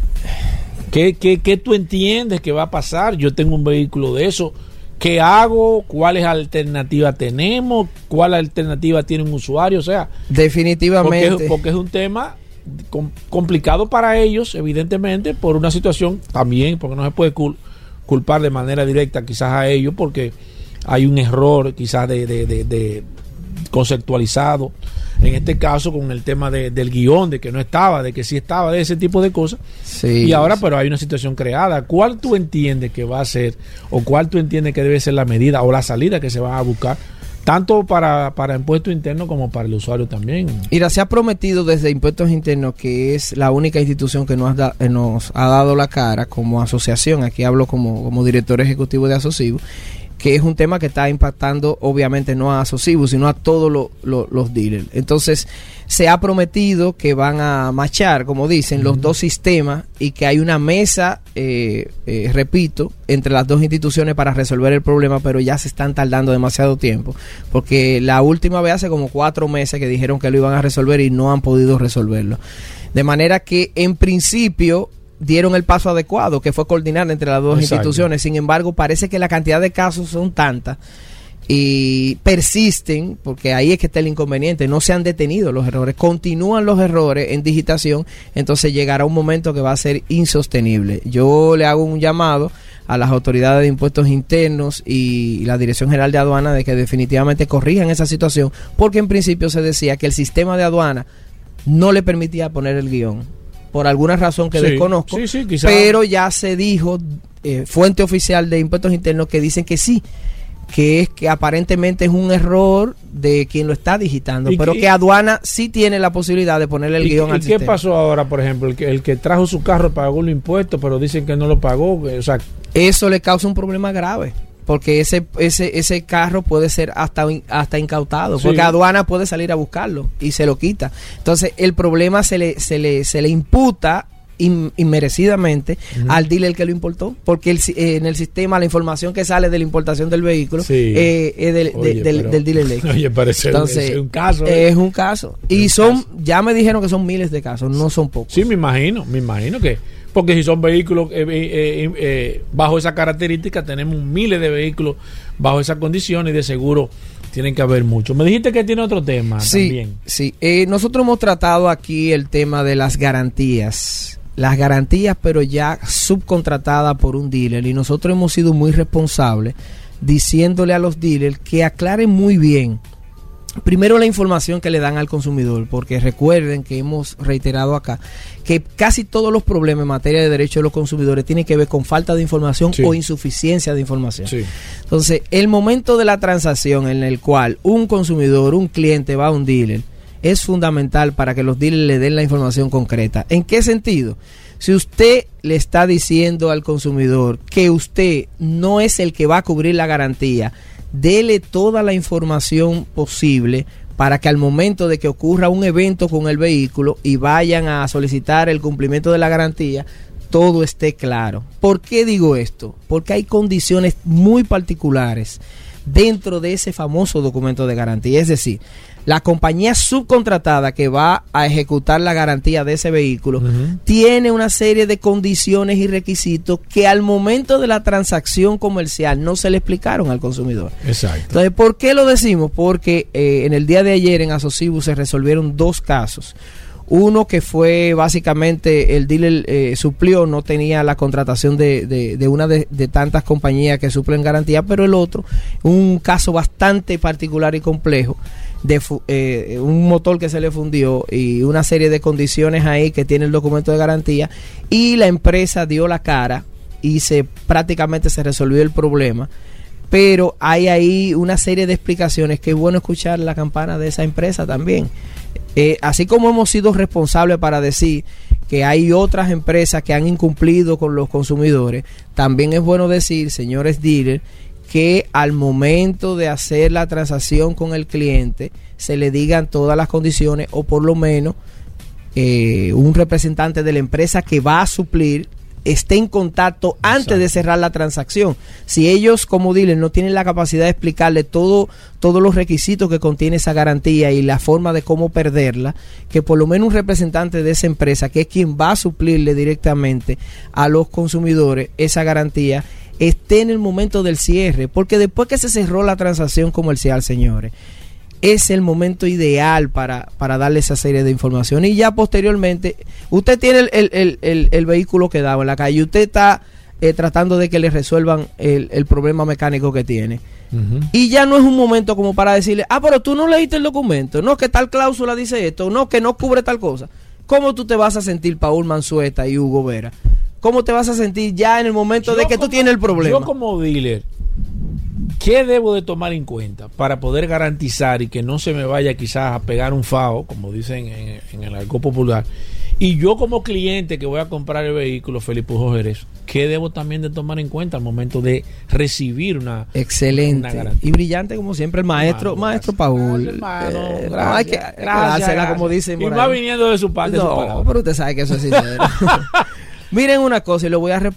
¿qué, qué, qué tú entiendes que va a pasar? Yo tengo un vehículo de eso. ¿Qué hago? ¿Cuáles alternativas tenemos? ¿Cuál alternativa tiene un usuario? O sea, definitivamente. Porque, porque es un tema com complicado para ellos, evidentemente, por una situación también, porque no se puede cul culpar de manera directa quizás a ellos, porque hay un error quizás de, de, de, de conceptualizado en este caso con el tema de, del guion, de que no estaba, de que sí estaba, de ese tipo de cosas. Sí, y ahora, pero hay una situación creada. ¿Cuál tú entiendes que va a ser, o cuál tú entiendes que debe ser la medida o la salida que se va a buscar? Tanto para, para impuestos internos como para el usuario también. Mira, se ha prometido desde Impuestos Internos, que es la única institución que nos, da, eh, nos ha dado la cara como asociación, aquí hablo como, como director ejecutivo de Asocivo, que es un tema que está impactando obviamente no a Asocibu, sino a todos lo, lo, los dealers. Entonces, se ha prometido que van a machar, como dicen, uh -huh. los dos sistemas y que hay una mesa, eh, eh, repito, entre las dos instituciones para resolver el problema, pero ya se están tardando demasiado tiempo, porque la última vez hace como cuatro meses que dijeron que lo iban a resolver y no han podido resolverlo. De manera que, en principio, dieron el paso adecuado, que fue coordinar entre las dos Exacto. instituciones. Sin embargo, parece que la cantidad de casos son tantas y persisten, porque ahí es que está el inconveniente, no se han detenido los errores, continúan los errores en digitación, entonces llegará un momento que va a ser insostenible. Yo le hago un llamado a las autoridades de impuestos internos y la Dirección General de Aduana de que definitivamente corrijan esa situación, porque en principio se decía que el sistema de aduana no le permitía poner el guion por alguna razón que Sí, desconozco, sí, sí, quizá. pero ya se dijo, eh, fuente oficial de impuestos internos, que dicen que sí, que es que aparentemente es un error de quien lo está digitando, ¿Y pero que aduana sí tiene la posibilidad de ponerle el ¿Y, guion y al qué sistema. pasó ahora, por ejemplo? El que, el que trajo su carro pagó los impuestos, pero dicen que no lo pagó. O sea, Eso le causa un problema grave. Porque ese, ese, ese carro puede ser hasta, hasta incautado. Sí. Porque aduana puede salir a buscarlo y se lo quita. Entonces, el problema se le, se le, se le imputa in- inmerecidamente Ujú. al dealer que lo importó. Porque el eh, en el sistema la información que sale de la importación del vehículo Sí. eh, es del, de- Oye, del, pero- del dealer. Oye, parece Entonces, es un caso. ¿eh? Es un caso. Y un son, caso. ya me dijeron que son miles de casos, no son pocos. Sí, me imagino, me imagino que. Porque si son vehículos eh, eh, eh, bajo esa característica, tenemos miles de vehículos bajo esas condiciones y de seguro tienen que haber muchos. Me dijiste que tiene otro tema Sí, también. sí. Nosotros hemos tratado aquí el tema de las garantías. Las garantías, pero ya subcontratadas por un dealer. Y nosotros hemos sido muy responsables diciéndole a los dealers que aclaren muy bien. Primero la información que le dan al consumidor, porque recuerden que hemos reiterado acá que casi todos los problemas en materia de derechos de los consumidores tienen que ver con falta de información Sí. o insuficiencia de información. Sí. Entonces, el momento de la transacción en el cual un consumidor, un cliente va a un dealer, es fundamental para que los dealers le den la información concreta. ¿En qué sentido? Si usted le está diciendo al consumidor que usted no es el que va a cubrir la garantía, dele toda la información posible para que al momento de que ocurra un evento con el vehículo y vayan a solicitar el cumplimiento de la garantía, todo esté claro. ¿Por qué digo esto? Porque hay condiciones muy particulares dentro de ese famoso documento de garantía. Es decir, la compañía subcontratada que va a ejecutar la garantía de ese vehículo tiene una serie de condiciones y requisitos que al momento de la transacción comercial no se le explicaron al consumidor. Exacto. Entonces, ¿por qué lo decimos? Porque eh, en el día de ayer en Asocibu se resolvieron dos casos. Uno que fue básicamente el dealer eh, suplió, no tenía la contratación de, de- una de, tantas compañías que suplen garantía, pero el otro, un caso bastante particular y complejo, de eh, un motor que se le fundió y una serie de condiciones ahí que tiene el documento de garantía y la empresa dio la cara y se prácticamente se resolvió el problema pero hay ahí una serie de explicaciones que es bueno escuchar la campana de esa empresa también. Eh, así como hemos sido responsables para decir que hay otras empresas que han incumplido con los consumidores, también es bueno decir, señores dealers, que al momento de hacer la transacción con el cliente se le digan todas las condiciones o por lo menos eh, un representante de la empresa que va a suplir esté en contacto antes de cerrar la transacción. Si ellos como dealer no tienen la capacidad de explicarle todo todos los requisitos que contiene esa garantía y la forma de cómo perderla, que por lo menos un representante de esa empresa, que es quien va a suplirle directamente a los consumidores esa garantía, esté en el momento del cierre, porque después que se cerró la transacción comercial, señores, es el momento ideal para, para darle esa serie de información. Y ya posteriormente, usted tiene el, el- el- el- vehículo quedado en la calle, usted está eh, tratando de que le resuelvan el, el problema mecánico que tiene. Y ya no es un momento como para decirle, ah, pero tú no leíste el documento, no, que tal cláusula dice esto, no, que no cubre tal cosa. ¿Cómo tú te vas a sentir, Paul Manzueta y Hugo Vera? ¿Cómo te vas a sentir ya en el momento de que tú tienes el problema? Yo como dealer, ¿qué debo de tomar en cuenta para poder garantizar y que no se me vaya quizás a pegar un FAO, como dicen en, en el arco popular? Y yo como cliente que voy a comprar el vehículo, Felipe Jerez, ¿qué debo también de tomar en cuenta al momento de recibir una, Excelente. Y brillante como siempre el maestro, Hermano, maestro. Paul. Gracias, hermano, Eh, gracias, hay que gracias, como dicen Y ahí. viniendo de su parte, No, pero usted sabe que eso es sincero. Miren una cosa y lo voy a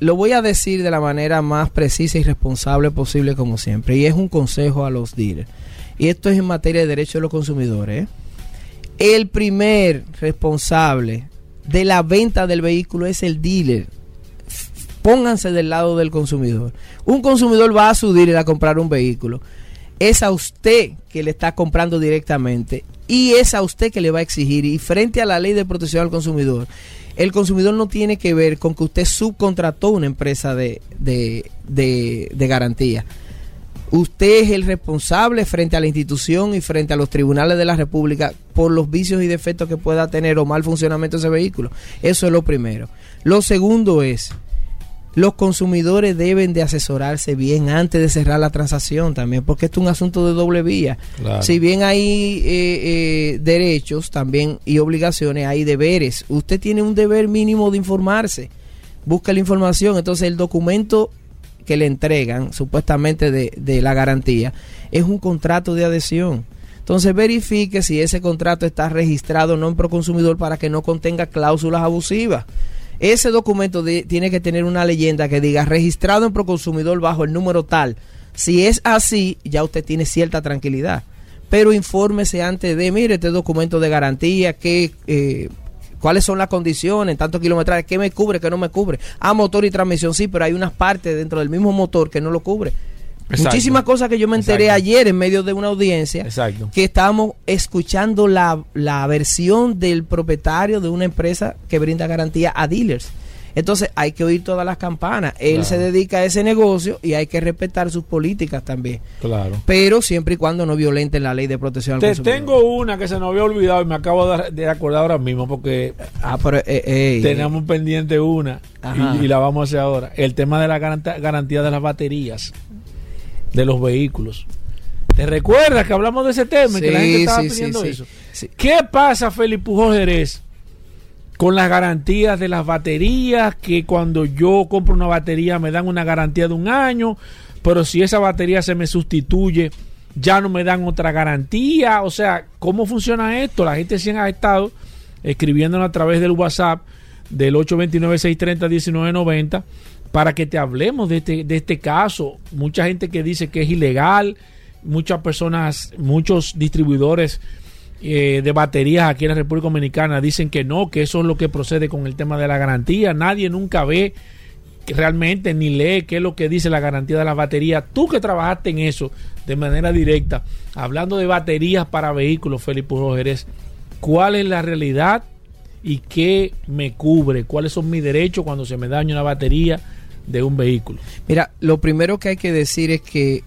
lo voy a decir de la manera más precisa y responsable posible como siempre y es un consejo a los dealers. Y esto es en materia de derechos de los consumidores. ¿eh? El primer responsable de la venta del vehículo es el dealer. Pónganse del lado del consumidor. Un consumidor va a su dealer a comprar un vehículo. Es a usted que le está comprando directamente y es a usted que le va a exigir. Y frente a la ley de protección al consumidor, el consumidor no tiene que ver con que usted subcontrató una empresa de, de, de, de garantía. Usted es el responsable frente a la institución y frente a los tribunales de la República por los vicios y defectos que pueda tener o mal funcionamiento de ese vehículo. Eso es lo primero. Lo segundo es, los consumidores deben de asesorarse bien antes de cerrar la transacción también, porque esto es un asunto de doble vía. Claro. Si bien hay eh, eh, derechos también y obligaciones, hay deberes. Usted tiene un deber mínimo de informarse. Busca la información. Entonces el documento que le entregan, supuestamente de, de la garantía, es un contrato de adhesión. Entonces verifique si ese contrato está registrado o no en Proconsumidor para que no contenga cláusulas abusivas. Ese documento tiene que tener una leyenda que diga registrado en Proconsumidor bajo el número tal. Si es así, ya usted tiene cierta tranquilidad. Pero infórmese antes de, mire, este documento de garantía, que, eh, cuáles son las condiciones, tanto kilometraje, qué me cubre, qué no me cubre. Ah, motor y transmisión, sí, pero hay unas partes dentro del mismo motor que no lo cubre. Exacto. Muchísimas cosas que yo me enteré Exacto. ayer en medio de una audiencia Exacto. que estábamos escuchando la, la versión del propietario de una empresa que brinda garantía a dealers. Entonces hay que oír todas las campanas. Él Claro. se dedica a ese negocio y hay que respetar sus políticas también. Claro. Pero siempre y cuando no violenten la ley de protección al Te consumidor. tengo una que se nos había olvidado y me acabo de, acordar ahora mismo porque Ah, pero, eh, eh, tenemos pendiente una y, y la vamos a hacer ahora. El tema de la garantía de las baterías de los vehículos. ¿Te recuerdas que hablamos de ese tema y que la gente estaba sí, pidiendo sí. eso? ¿Qué pasa, Felipe Pujol Jerez, con las garantías de las baterías? Que cuando yo compro una batería me dan una garantía de un año, pero si esa batería se me sustituye, ya no me dan otra garantía. O sea, ¿cómo funciona esto? La gente sí ha estado escribiéndonos a través del WhatsApp del 829-630-1990 para que te hablemos de este, de este caso. Mucha gente que dice que es ilegal, muchas personas, muchos distribuidores eh, de baterías aquí en la República Dominicana dicen que no, que eso es lo que procede con el tema de la garantía. Nadie nunca ve realmente ni lee qué es lo que dice la garantía de las baterías. Tú que trabajaste en eso de manera directa, hablando de baterías para vehículos, Felipe Jerez, cuál es la realidad y qué me cubre, cuáles son mis derechos cuando se me daña una batería de un vehículo. Mira, lo primero que hay que decir es que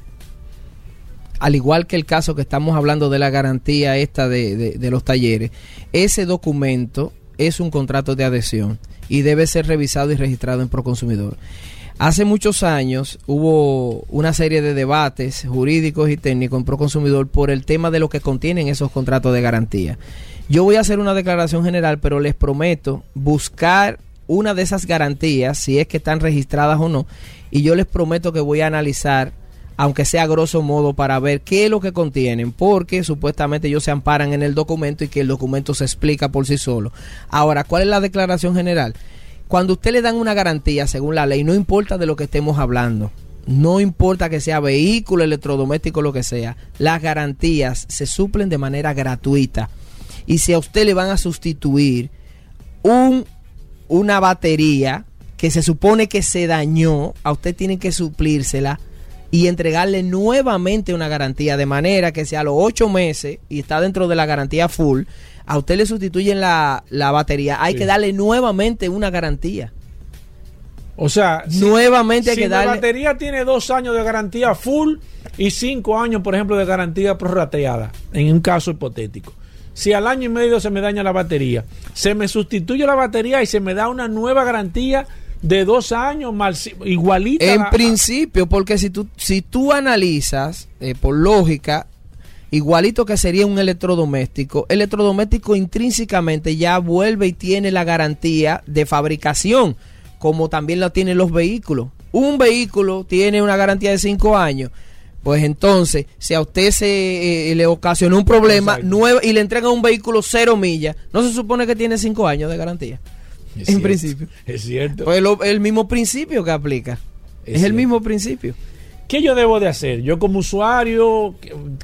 al igual que el caso que estamos hablando de la garantía esta de, de, los talleres, ese documento es un contrato de adhesión y debe ser revisado y registrado en Proconsumidor. Hace muchos años hubo una serie de debates jurídicos y técnicos en Proconsumidor por el tema de lo que contienen esos contratos de garantía. Yo voy a hacer una declaración general, pero les prometo buscar una de esas garantías, si es que están registradas o no, y yo les prometo que voy a analizar aunque sea grosso modo, para ver qué es lo que contienen, porque supuestamente ellos se amparan en el documento y que el documento se explica por sí solo. Ahora, ¿cuál es la declaración general? Cuando usted le dan una garantía, según la ley, no importa de lo que estemos hablando, no importa que sea vehículo, electrodoméstico, lo que sea, las garantías se suplen de manera gratuita. Y si a usted le van a sustituir un, una batería que se supone que se dañó, a usted tiene que suplírsela y entregarle nuevamente una garantía de manera que sea a los ocho meses y está dentro de la garantía full, a usted le sustituyen la, la batería, hay Sí. que darle nuevamente una garantía. O sea, si- nuevamente hay si que la darle... batería tiene dos años de garantía full y cinco años, por ejemplo, de garantía prorrateada, en un caso hipotético. Si al año y medio se me daña la batería, se me sustituye la batería y se me da una nueva garantía de dos años más igualita. En a- principio, porque si tú, si tú analizas eh, por lógica, igualito que sería un electrodoméstico, electrodoméstico intrínsecamente ya vuelve y tiene la garantía de fabricación, como también la tienen los vehículos. Un vehículo tiene una garantía de cinco años. Pues entonces, si a usted se eh, le ocasionó un problema Exacto. nuevo y le entregan un vehículo cero millas, no se supone que tiene cinco años de garantía. Es en cierto, principio. Es cierto. Pues lo- el mismo principio que aplica. Es Es, el cierto. mismo principio. ¿Qué yo debo de hacer? Yo como usuario,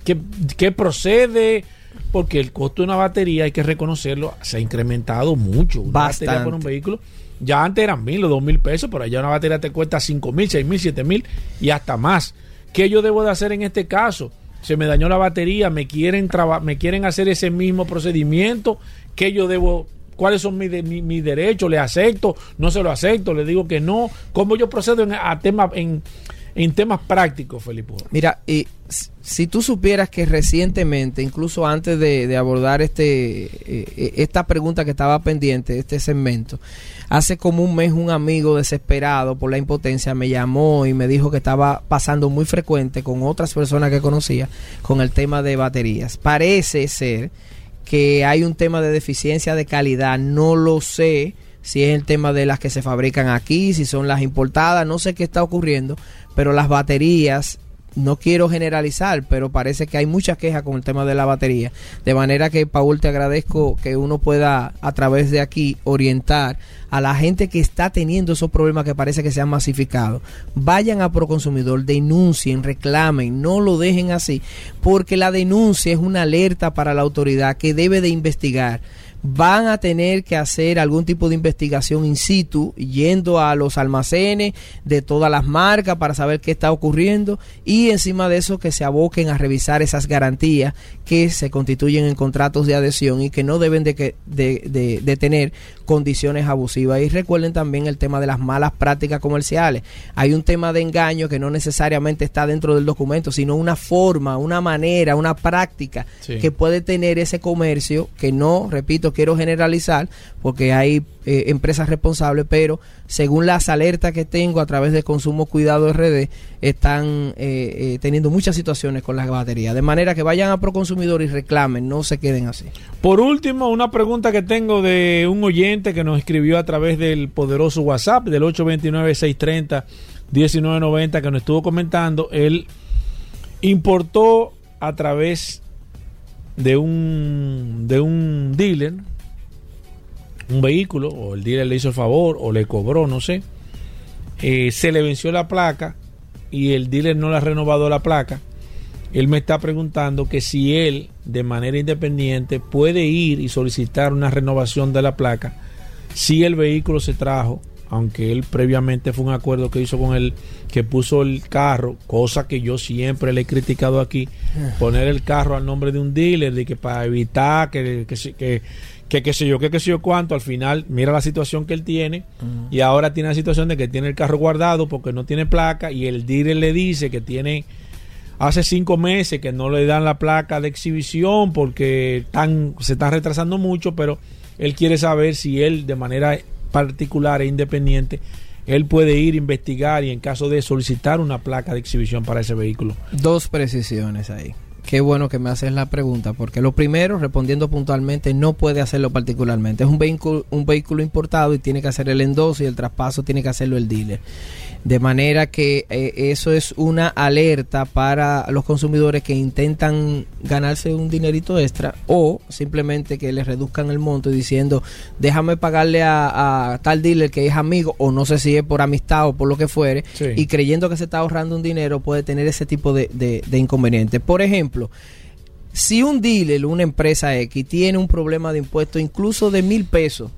¿qué, procede? Porque el costo de una batería, hay que reconocerlo, se ha incrementado mucho. Una Bastante. batería por un vehículo, ya antes eran mil o dos mil pesos, pero allá una batería te cuesta cinco mil, seis mil, siete mil y hasta más. ¿Qué yo debo de hacer en este caso? Se me dañó la batería, me quieren traba- me quieren hacer ese mismo procedimiento, ¿qué yo debo cuáles son mis, de- mi- mis derechos, le acepto, no se lo acepto, le digo que no, cómo yo procedo en, a temas en, en temas prácticos, Felipe. Mira, y si tú supieras que recientemente, incluso antes de, abordar este eh, eh, esta pregunta que estaba pendiente, este segmento, hace como un mes un amigo desesperado por la impotencia me llamó y me dijo que estaba pasando muy frecuente con otras personas que conocía con el tema de baterías. Parece ser que hay un tema de deficiencia de calidad, no lo sé si es el tema de las que se fabrican aquí, si son las importadas, no sé qué está ocurriendo, pero las baterías, no quiero generalizar, pero parece que hay muchas quejas con el tema de la batería. De manera que, Paul, te agradezco que uno pueda a través de aquí orientar a la gente que está teniendo esos problemas que parece que se han masificado. Vayan a Proconsumidor, denuncien, reclamen, no lo dejen así, porque la denuncia es una alerta para la autoridad que debe de investigar van a tener que hacer algún tipo de investigación in situ, yendo a los almacenes de todas las marcas para saber qué está ocurriendo y encima de eso que se aboquen a revisar esas garantías que se constituyen en contratos de adhesión y que no deben de, que- de, de- de tener condiciones abusivas. Y recuerden también el tema de las malas prácticas comerciales. Hay un tema de engaño que no necesariamente está dentro del documento, sino una forma, una manera, una práctica Sí. que puede tener ese comercio, que no, repito, quiero generalizar, porque hay eh, empresas responsables, pero según las alertas que tengo a través de Consumo Cuidado RD, están eh, eh, teniendo muchas situaciones con las baterías. De manera que vayan a Proconsumidor y reclamen, no se queden así. Por último, una pregunta que tengo de un oyente que nos escribió a través del poderoso WhatsApp del 829-630-1990 que nos estuvo comentando. Él importó a través de un, de un dealer un vehículo, o el dealer le hizo el favor, o le cobró, no sé. Eh, se le venció la placa y el dealer no le ha renovado la placa. Él me está preguntando que si él, de manera independiente, puede ir y solicitar una renovación de la placa si el vehículo se trajo aunque él previamente fue un acuerdo que hizo con él, que puso el carro, cosa que yo siempre le he criticado aquí, poner el carro al nombre de un dealer, de que para evitar que, que, que qué sé yo, que qué sé yo cuánto, al final mira la situación que él tiene y ahora tiene la situación de que tiene el carro guardado porque no tiene placa y el dealer le dice que tiene hace cinco meses que no le dan la placa de exhibición porque están, se están retrasando mucho, pero él quiere saber si él de manera particular e independiente, él puede ir a investigar y en caso de solicitar una placa de exhibición para ese vehículo. Dos precisiones ahí. Qué bueno que me haces la pregunta, porque lo primero, respondiendo puntualmente, no puede hacerlo particularmente. Es un vehículo, un vehículo importado y tiene que hacer el endoso y el traspaso tiene que hacerlo el dealer. De manera que eh, eso es una alerta para los consumidores que intentan ganarse un dinerito extra o simplemente que les reduzcan el monto diciendo déjame pagarle a, a tal dealer que es amigo o no sé si es por amistad o por lo que fuere Sí. y creyendo que se está ahorrando un dinero puede tener ese tipo de, de, de inconvenientes. Por ejemplo, si un dealer, una empresa X, tiene un problema de impuesto incluso de mil pesos,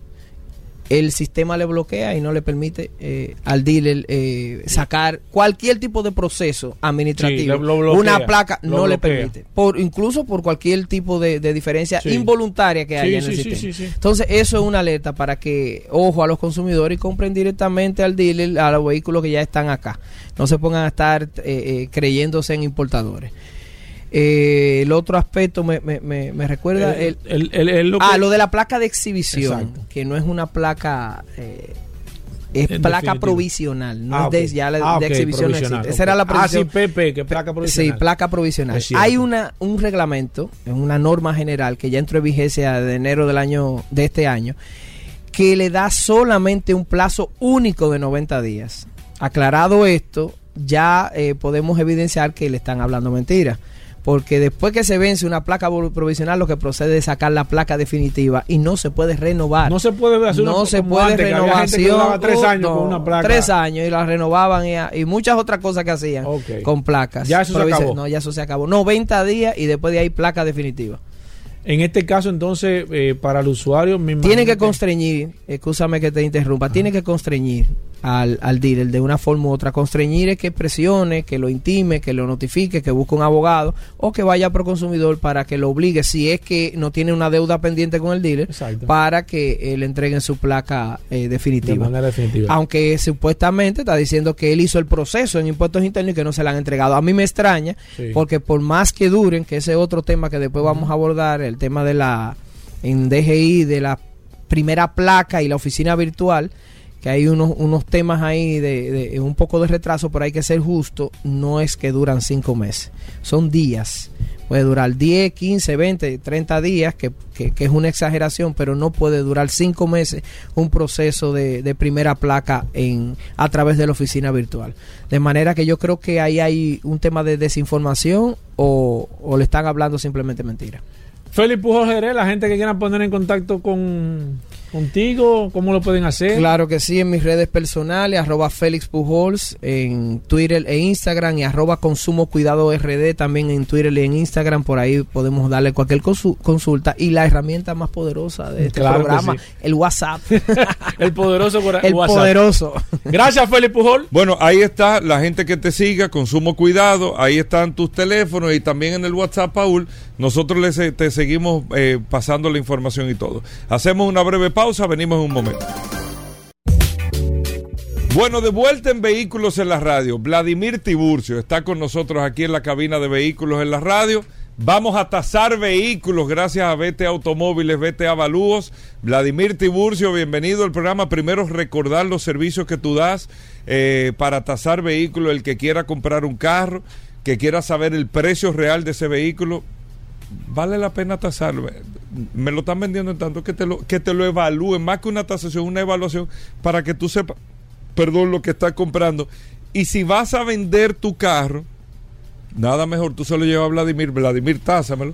el sistema le bloquea y no le permite eh, al dealer eh, sacar cualquier tipo de proceso administrativo. Sí, lo- lo bloquea, una placa no le permite. Por, incluso por cualquier tipo de, de diferencia Sí. involuntaria que Sí, haya en el sistema. Entonces, eso es una alerta para que, ojo, a los consumidores y compren directamente al dealer, a los vehículos que ya están acá. No se pongan a estar eh, eh, creyéndose en importadores. Eh, el otro aspecto me, me, me, me recuerda el, El- el- lo ah, lo de la placa de exhibición, Exacto. que no es una placa, eh, es En placa definitivo. provisional, no Ah, es de, ya la Ah, de ok, exhibición no provisional, existe. Esa era la Ah, sí. PP, que placa provisional. Sí, placa provisional. Hay una un reglamento, una norma general que ya entró en vigencia de enero del año de este año que le da solamente un plazo único de 90 días. Aclarado esto, ya eh, podemos evidenciar que le están hablando mentiras. Porque después que se vence una placa provisional, lo que procede es sacar la placa definitiva y no se puede renovar. No se puede hacer no una- se puede antes, renovación. tres uh, años no, con una placa. Tres años y la renovaban y, y muchas otras cosas que hacían con placas. Ya eso se acabó. No, ya eso se acabó. 90 días y después de ahí placa definitiva. En este caso, entonces, eh, para el usuario, Tiene que constreñir, escúchame que te interrumpa, tiene que constreñir al, al dealer de una forma u otra. Constreñir es que presione, que lo intime, que lo notifique, que busque un abogado o que vaya pro consumidor para que lo obligue, si es que no tiene una deuda pendiente con el dealer, Exacto. para que eh, le entreguen su placa eh, de definitiva. manera definitiva. Aunque supuestamente está diciendo que él hizo el proceso en impuestos internos y que no se le han entregado. A mí me extraña Sí. porque por más que duren, que ese es otro tema que después vamos a abordar, el tema de la en DGI de la primera placa y la oficina virtual, que hay unos, unos temas ahí de, un poco de retraso, pero hay que ser justo, no es que duran cinco meses, son días. Puede durar 10, 15, 20, 30 días, que, que- es una exageración, pero no puede durar cinco meses un proceso de, primera placa en, a través de la oficina virtual. De manera que yo creo que ahí hay un tema de desinformación o, le están hablando simplemente mentira. Félix Pujol la gente que quiera poner en contacto con contigo, ¿cómo lo pueden hacer? Claro que sí, en mis redes personales, arroba Félix Pujols, en Twitter e Instagram, y arroba Consumo Cuidado RD, también en Twitter y en Instagram, por ahí podemos darle cualquier consu- consulta. Y la herramienta más poderosa de este Claro programa, sí. el WhatsApp. el poderoso por el WhatsApp. poderoso. Gracias, Félix Pujol. Bueno, ahí está la gente que te siga, consumo cuidado, ahí están tus teléfonos y también en el WhatsApp, Paul, nosotros les, te seguimos eh, pasando la información y todo. Hacemos una breve pausa, venimos en un momento. Bueno, de vuelta en Vehículos en la Radio, Vladimir Tiburcio está con nosotros aquí en la cabina de Vehículos en la Radio. Vamos a tasar vehículos gracias a VT Automóviles, VT Avalúos. Vladimir Tiburcio, bienvenido al programa. Primero recordar los servicios que tú das eh, para tasar vehículos. El que quiera comprar un carro, que quiera saber el precio real de ese vehículo, vale la pena tasarlo. Me lo están vendiendo en tanto que te lo, que te lo evalúen, más que una tasación, una evaluación, para que tú sepas, perdón, lo que estás comprando. Y si vas a vender tu carro, nada mejor, tú se lo llevas a Vladimir, Vladimir, tásamelo.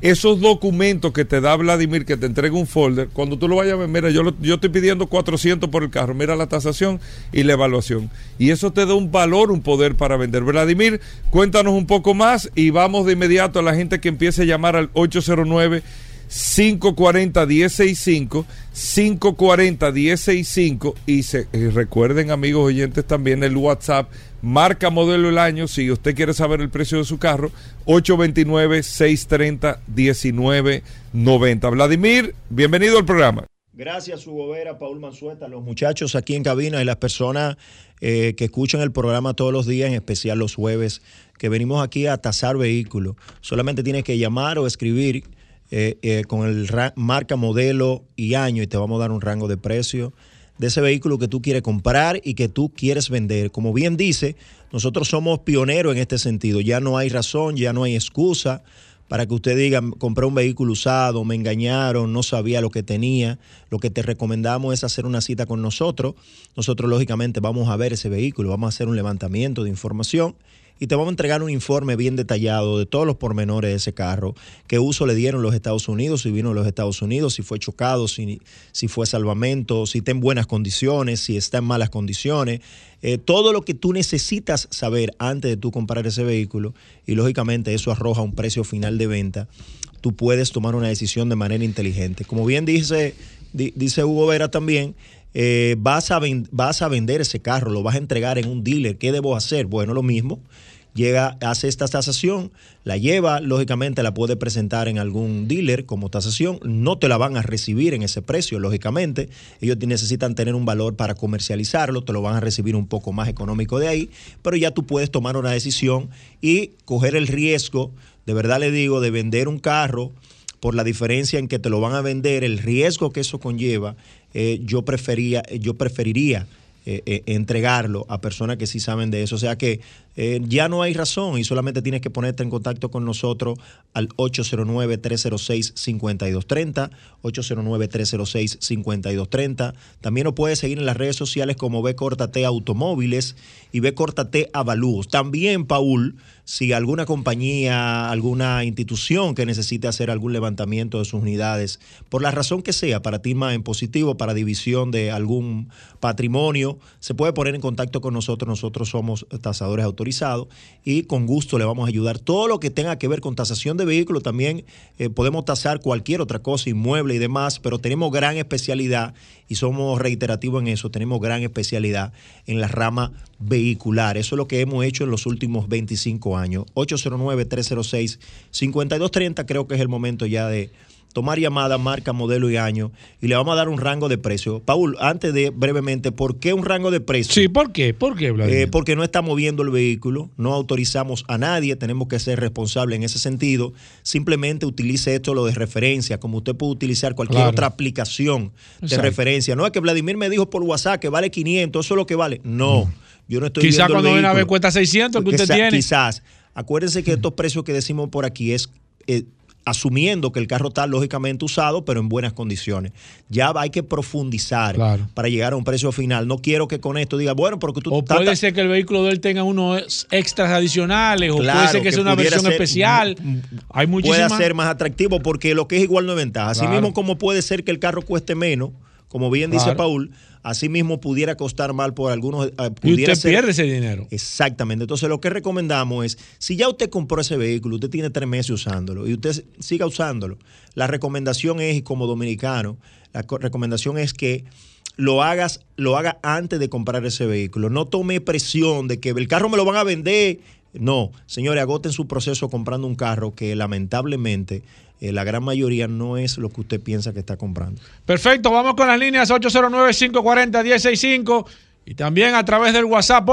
Esos documentos que te da Vladimir, que te entrega un folder, cuando tú lo vayas a ver, mira, yo, yo estoy pidiendo 400 por el carro, mira la tasación y la evaluación. Y eso te da un valor, un poder para vender. Vladimir, cuéntanos un poco más y vamos de inmediato a la gente que empiece a llamar al 809 540-1065, 540-1065 y, se, y recuerden amigos oyentes también el WhatsApp, marca modelo el año, si usted quiere saber el precio de su carro, 829-630-1990. Vladimir, bienvenido al programa. Gracias, Hugo Vera, Paul Manzueta, los muchachos aquí en cabina y las personas eh, que escuchan el programa todos los días, en especial los jueves, que venimos aquí a tasar vehículos. Solamente tienes que llamar o escribir eh, eh, con el marca, modelo y año y te vamos a dar un rango de precio de ese vehículo que tú quieres comprar y que tú quieres vender. Como bien dice, nosotros somos pioneros en este sentido. Ya no hay razón, ya no hay excusa para que usted diga, compré un vehículo usado, me engañaron, no sabía lo que tenía. Lo que te recomendamos es hacer una cita con nosotros. Nosotros, lógicamente, vamos a ver ese vehículo, vamos a hacer un levantamiento de información y te vamos a entregar un informe bien detallado de todos los pormenores de ese carro, qué uso le dieron los Estados Unidos, si vino de los Estados Unidos, si fue chocado, si, si fue salvamento, si está en buenas condiciones, si está en malas condiciones, eh, todo lo que tú necesitas saber antes de tú comprar ese vehículo y lógicamente eso arroja un precio final de venta, tú puedes tomar una decisión de manera inteligente. Como bien dice, di- dice Hugo Vera también, eh, vas, a vas a vender ese carro, lo vas a entregar en un dealer. ¿Qué debo hacer? Bueno, lo mismo. Llega, hace esta tasación, la lleva, lógicamente la puede presentar en algún dealer como tasación. No te la van a recibir en ese precio, lógicamente. Ellos necesitan tener un valor para comercializarlo, te lo van a recibir un poco más económico de ahí, pero ya tú puedes tomar una decisión y coger el riesgo, de verdad le digo, de vender un carro por la diferencia en que te lo van a vender, el riesgo que eso conlleva, eh, yo, prefería, yo preferiría eh, eh, entregarlo a personas que sí saben de eso. O sea que eh, ya no hay razón y solamente tienes que ponerte en contacto con nosotros al 809-306-5230, 809-306-5230. También nos puedes seguir en las redes sociales como B T Automóviles y B T Avalúos. También, Paul, si alguna compañía, alguna institución que necesite hacer algún levantamiento de sus unidades, por la razón que sea, para más en positivo, para división de algún patrimonio, se puede poner en contacto con nosotros. Nosotros somos tasadores autorizados y con gusto le vamos a ayudar. Todo lo que tenga que ver con tasación de vehículos, también eh, podemos tasar cualquier otra cosa, inmueble y demás, pero tenemos gran especialidad y somos reiterativos en eso, tenemos gran especialidad en la rama vehicular. Eso es lo que hemos hecho en los últimos 25 años. 809-306-5230, creo que es el momento ya de tomar llamada, marca, modelo y año y le vamos a dar un rango de precio. Paul, antes de brevemente, ¿por qué un rango de precio? Sí, ¿por qué? ¿Por qué, Vladimir? Eh, porque no estamos viendo el vehículo, no autorizamos a nadie, tenemos que ser responsables en ese sentido. Simplemente utilice esto lo de referencia, como usted puede utilizar cualquier Claro. otra aplicación de Exacto. referencia. No es que Vladimir me dijo por WhatsApp que vale 500, eso es lo que vale. No, yo no estoy Quizá viendo el cuando viene a ver cuesta 600 que usted Quizá- tiene. Quizás. Acuérdense que estos precios que decimos por aquí es eh, asumiendo que el carro está lógicamente usado, pero en buenas condiciones. Ya hay que profundizar Claro. para llegar a un precio final. No quiero que con esto diga, bueno, porque tú O puede ser que el vehículo de él tenga unos extras adicionales, o puede ser que sea una versión ser- especial. Hay puede muchísimas. ser más atractivo porque lo que es igual no es ventaja. Así Claro. mismo como puede ser que el carro cueste menos, como bien dice. Paul, así mismo pudiera costar mal por algunos. eh, y pudiera usted ser- pierde ese dinero. Exactamente. Entonces, lo que recomendamos es, si ya usted compró ese vehículo, usted tiene tres meses usándolo y usted siga usándolo, la recomendación es, y como dominicano, la co- recomendación es que lo hagas, lo haga antes de comprar ese vehículo. No tome presión de que el carro me lo van a vender. No, señores, agoten su proceso comprando un carro que lamentablemente eh, la gran mayoría no es lo que usted piensa que está comprando. Perfecto, vamos con las líneas 809-540-165 y también a través del WhatsApp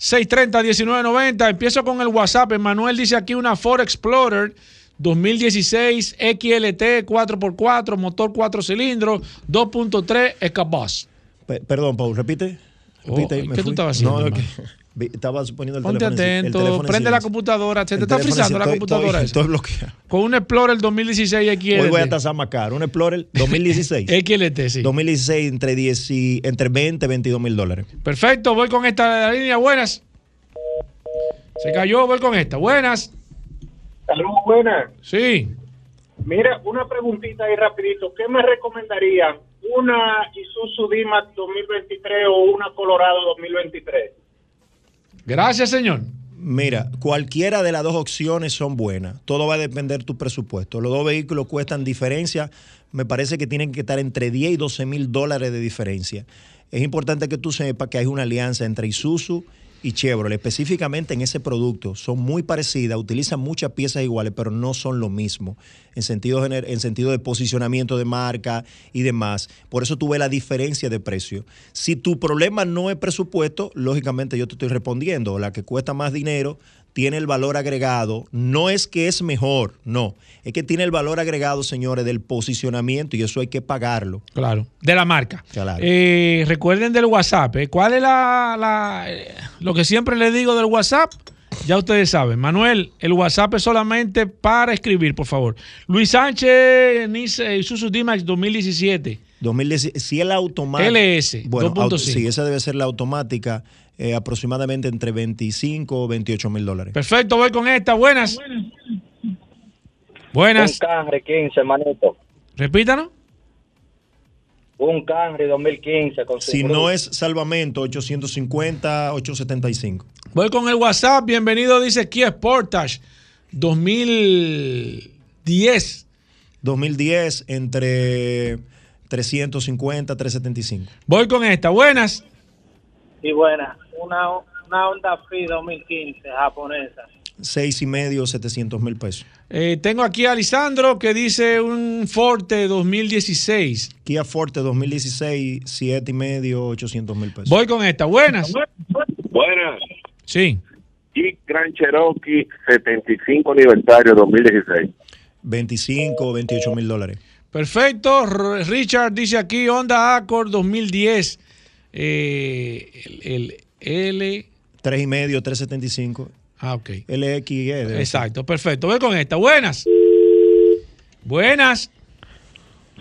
829-630-1990. Empiezo con el WhatsApp. Emanuel dice aquí una Ford Explorer 2016 XLT 4x4, motor 4 cilindros, 2.3 EcoBoost. Pe- perdón, Paul, repite. Oh, repite ¿qué me tú fui. estabas haciendo, No, estaba poniendo el Ponte teléfono el atento, teléfono prende la computadora, se te está frizando la computadora. Estoy, bloqueado. Con un Explorer 2016 XLT. Hoy voy a tasar más caro. Un Explorer 2016. XLT, sí. 2016 entre, 10 y- entre 20 y 22 mil dólares. Perfecto, voy con esta línea. Buenas. Se cayó, voy con esta. Buenas. Saludos, buenas. Sí. Mira, una preguntita ahí rapidito. ¿Qué me recomendarían? ¿Una Isuzu D-Max 2023 o una Colorado 2023? Gracias, señor. Mira, cualquiera de las dos opciones son buenas. Todo va a depender de tu presupuesto. Los dos vehículos cuestan diferencia. Me parece que tienen que estar entre 10 y 12 mil dólares de diferencia. Es importante que tú sepas que hay una alianza entre Isuzu Chevrolet, específicamente en ese producto. Son muy parecidas, utilizan muchas piezas iguales, pero no son lo mismo en sentido, en sentido de posicionamiento de marca y demás. Por eso tú ves la diferencia de precio. Si tu problema no es presupuesto, lógicamente yo te estoy respondiendo. La que cuesta más dinero tiene el valor agregado. No es que es mejor, no. Es que tiene el valor agregado, señores, del posicionamiento y eso hay que pagarlo. Claro, de la marca. Claro. Eh, recuerden del WhatsApp. ¿eh? ¿Cuál es la, la- eh, lo que siempre les digo del WhatsApp? Ya ustedes saben. Manuel, el WhatsApp es solamente para escribir, por favor. Luis Sánchez, Nice, Isuzu D-Max 2017. 2010, si es la automática. LS, Bueno, 2.5. auto- sí, esa debe ser la automática, eh, aproximadamente entre 25 o 28 mil dólares. Perfecto, voy con esta. Buenas. Un Buenas. Camry 15, manito. Repítanos. Un Camry 2015 con Si cruz. no es salvamento, 850, 875. Voy con el WhatsApp. Bienvenido, dice Kia Sportage 2010. 2010 entre 350, 375. Voy con esta. Buenas. Sí, buena. Una, una Honda Fit 2015 japonesa. Seis y medio, 700 mil pesos. Eh, tengo aquí a Lisandro que dice un Forte 2016. Kia Forte 2016, siete y medio, 800 mil pesos. Voy con esta. Buenas. Buenas. Sí. Jeep Grand Cherokee 75 aniversario 2016. 25, 28 mil dólares. Perfecto. Richard dice aquí Honda Accord 2010. Eh, el, el L. Tres y medio, 375. Ah, ok. LXE. Exacto, perfecto. Voy con esta. Buenas. Buenas.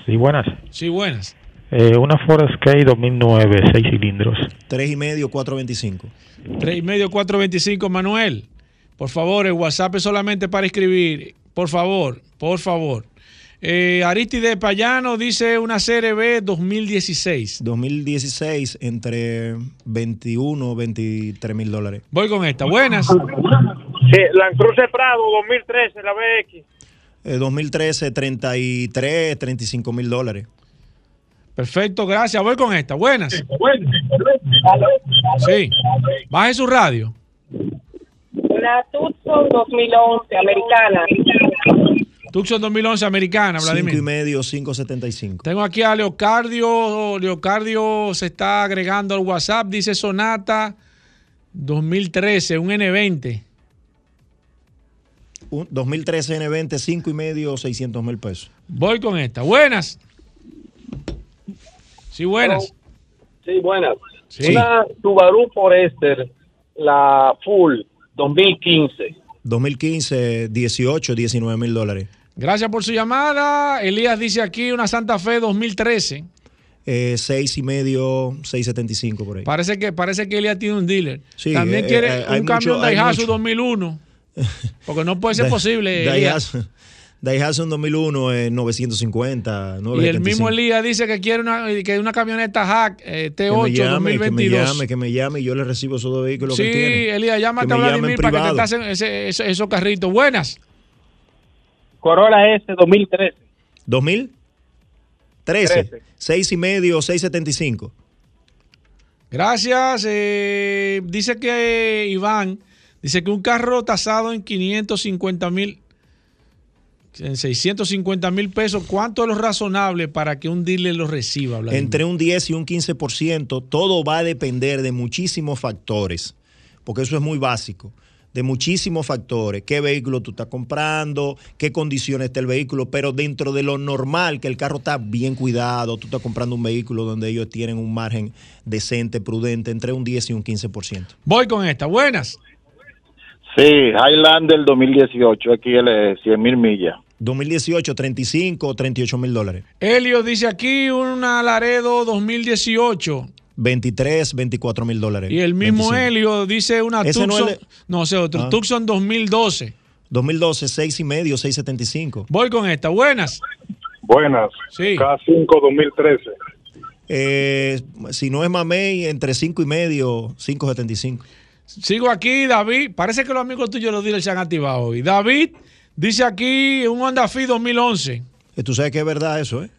Sí, buenas. Sí, buenas. Eh, una Ford Escape 2009, 6 cilindros. Tres y medio, 425. 3 y medio 425, Manuel. Por favor, el WhatsApp es solamente para escribir. Por favor, por favor. Eh, Aristide Payano dice una CRB 2016. 2016 entre 21 23 mil dólares. Voy con esta. Buenas. Sí, Land Cruiser Prado 2013, la BX. Eh, 2013 33, 35 mil dólares. Perfecto, gracias. Voy con esta. Buenas. Sí. Baje su radio. Una Tucson 2011 americana. Tucson 2011 americana, Cinco y Vladimir. medio, 575. Tengo aquí a Leocardio. Leocardio se está agregando al WhatsApp. Dice Sonata 2013, un N20. Un 2013 N20, 5 y medio, 600 mil pesos. Voy con esta. Buenas. Sí, buenas. Sí, buenas. Sí. Una Subaru Forester, la Full 2015. 2015, 18, 19 mil dólares. Gracias por su llamada. Elías dice aquí una Santa Fe 2013. Eh, 6 y medio, 675 por ahí. Parece que, parece que Elías tiene un dealer. Sí, También eh, quiere eh, un camión Daihatsu mucho. 2001. Porque no puede ser Da- posible. Daihatsu, Daihatsu en 2001 es 950, Y el 975. mismo Elías dice que quiere una, que una camioneta Hack eh, que me T8 llame, que me 2022. llame, que me llame y yo le recibo esos dos vehículos sí, que tiene. Elías, llámate a Vladimir para que te tasen esos carritos. Buenas. Corolla S 2013. 2000 13, Trece. 6 y medio, 675. Gracias. eh, dice que eh, Iván, dice que un carro tasado en 550 mil, en 650 mil pesos, ¿cuánto es lo razonable para que un dealer lo reciba? Vladimir? Entre un 10 y un 15%, todo va a depender de muchísimos factores, porque eso es muy básico, de muchísimos factores, qué vehículo tú estás comprando, qué condiciones está el vehículo, pero dentro de lo normal, que el carro está bien cuidado, tú estás comprando un vehículo donde ellos tienen un margen decente, prudente, entre un 10 y un 15%. Voy con esta. Buenas. Sí, Highlander 2018, XL 100 mil millas. 2018, 35 o 38 mil dólares. Helio dice aquí una Laredo 2018. 23, 24 mil dólares. Y el mismo 25. Helio dice una Ese no Tucson. es No, sé, otro. Ah. Tucson 2012. 2012, 6 y medio, 675. Voy con esta. Buenas. Buenas. Sí. K5 2013. Eh, si no es mamey, entre 5 y medio, 575. Sigo aquí, David. Parece que los amigos tuyos los dealers se han activado hoy. David dice aquí un Honda Fit 2011. Eh, Tú sabes que es verdad eso, ¿eh?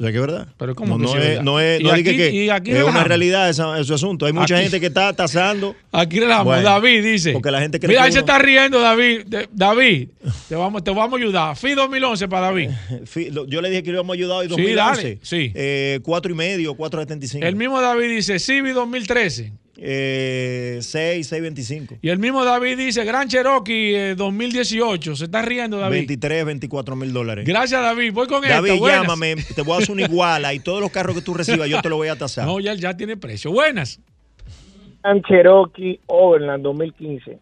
Tú sabes que es verdad. Pero ¿cómo no, que no sí es verdad? no es, no aquí- que aquí es una realidad esa- ese asunto. Hay mucha Aquí- gente que está tasando. Aquí relajamos. Bueno, David dice. Porque la gente cree Mira, que ahí se está riendo, David. De- David, te vamos, te vamos a ayudar. Fit 2011 para David. Fi- Yo le dije que le íbamos a ayudar hoy Sí, 2011. dale, sí. Eh, cuatro y medio, 4.75. El mismo David dice Civi 2013. Eh, 6, 6.25. Y el mismo David dice Gran Cherokee eh, 2018. Se está riendo, David. 23, 24 mil dólares. Gracias, David. Voy con David, esta. Llámame, te voy a hacer una iguala y todos los carros que tú recibas yo te lo voy a tasar. No, ya, ya tiene precio. Buenas. Gran Cherokee Overland 2015.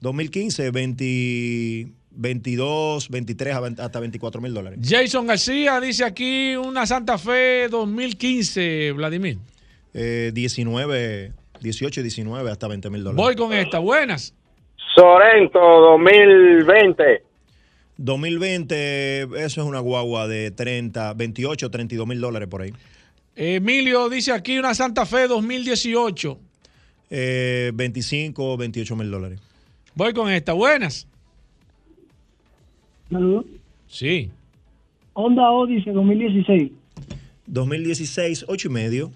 2015, 20, 22, 23 a 20 hasta 24 mil dólares. Jason García dice aquí una Santa Fe 2015, Vladimir. Eh, 19, 18 y 19 hasta 20 mil dólares. Voy con esta. Buenas. Sorento 2020. 2020, eso es una guagua de 30, 28, 32 mil dólares por ahí. Emilio dice aquí una Santa Fe 2018. Eh, 25, 28 mil dólares. Voy con esta. Buenas. Sí. Honda Odyssey 2016. 2016, 8 y medio.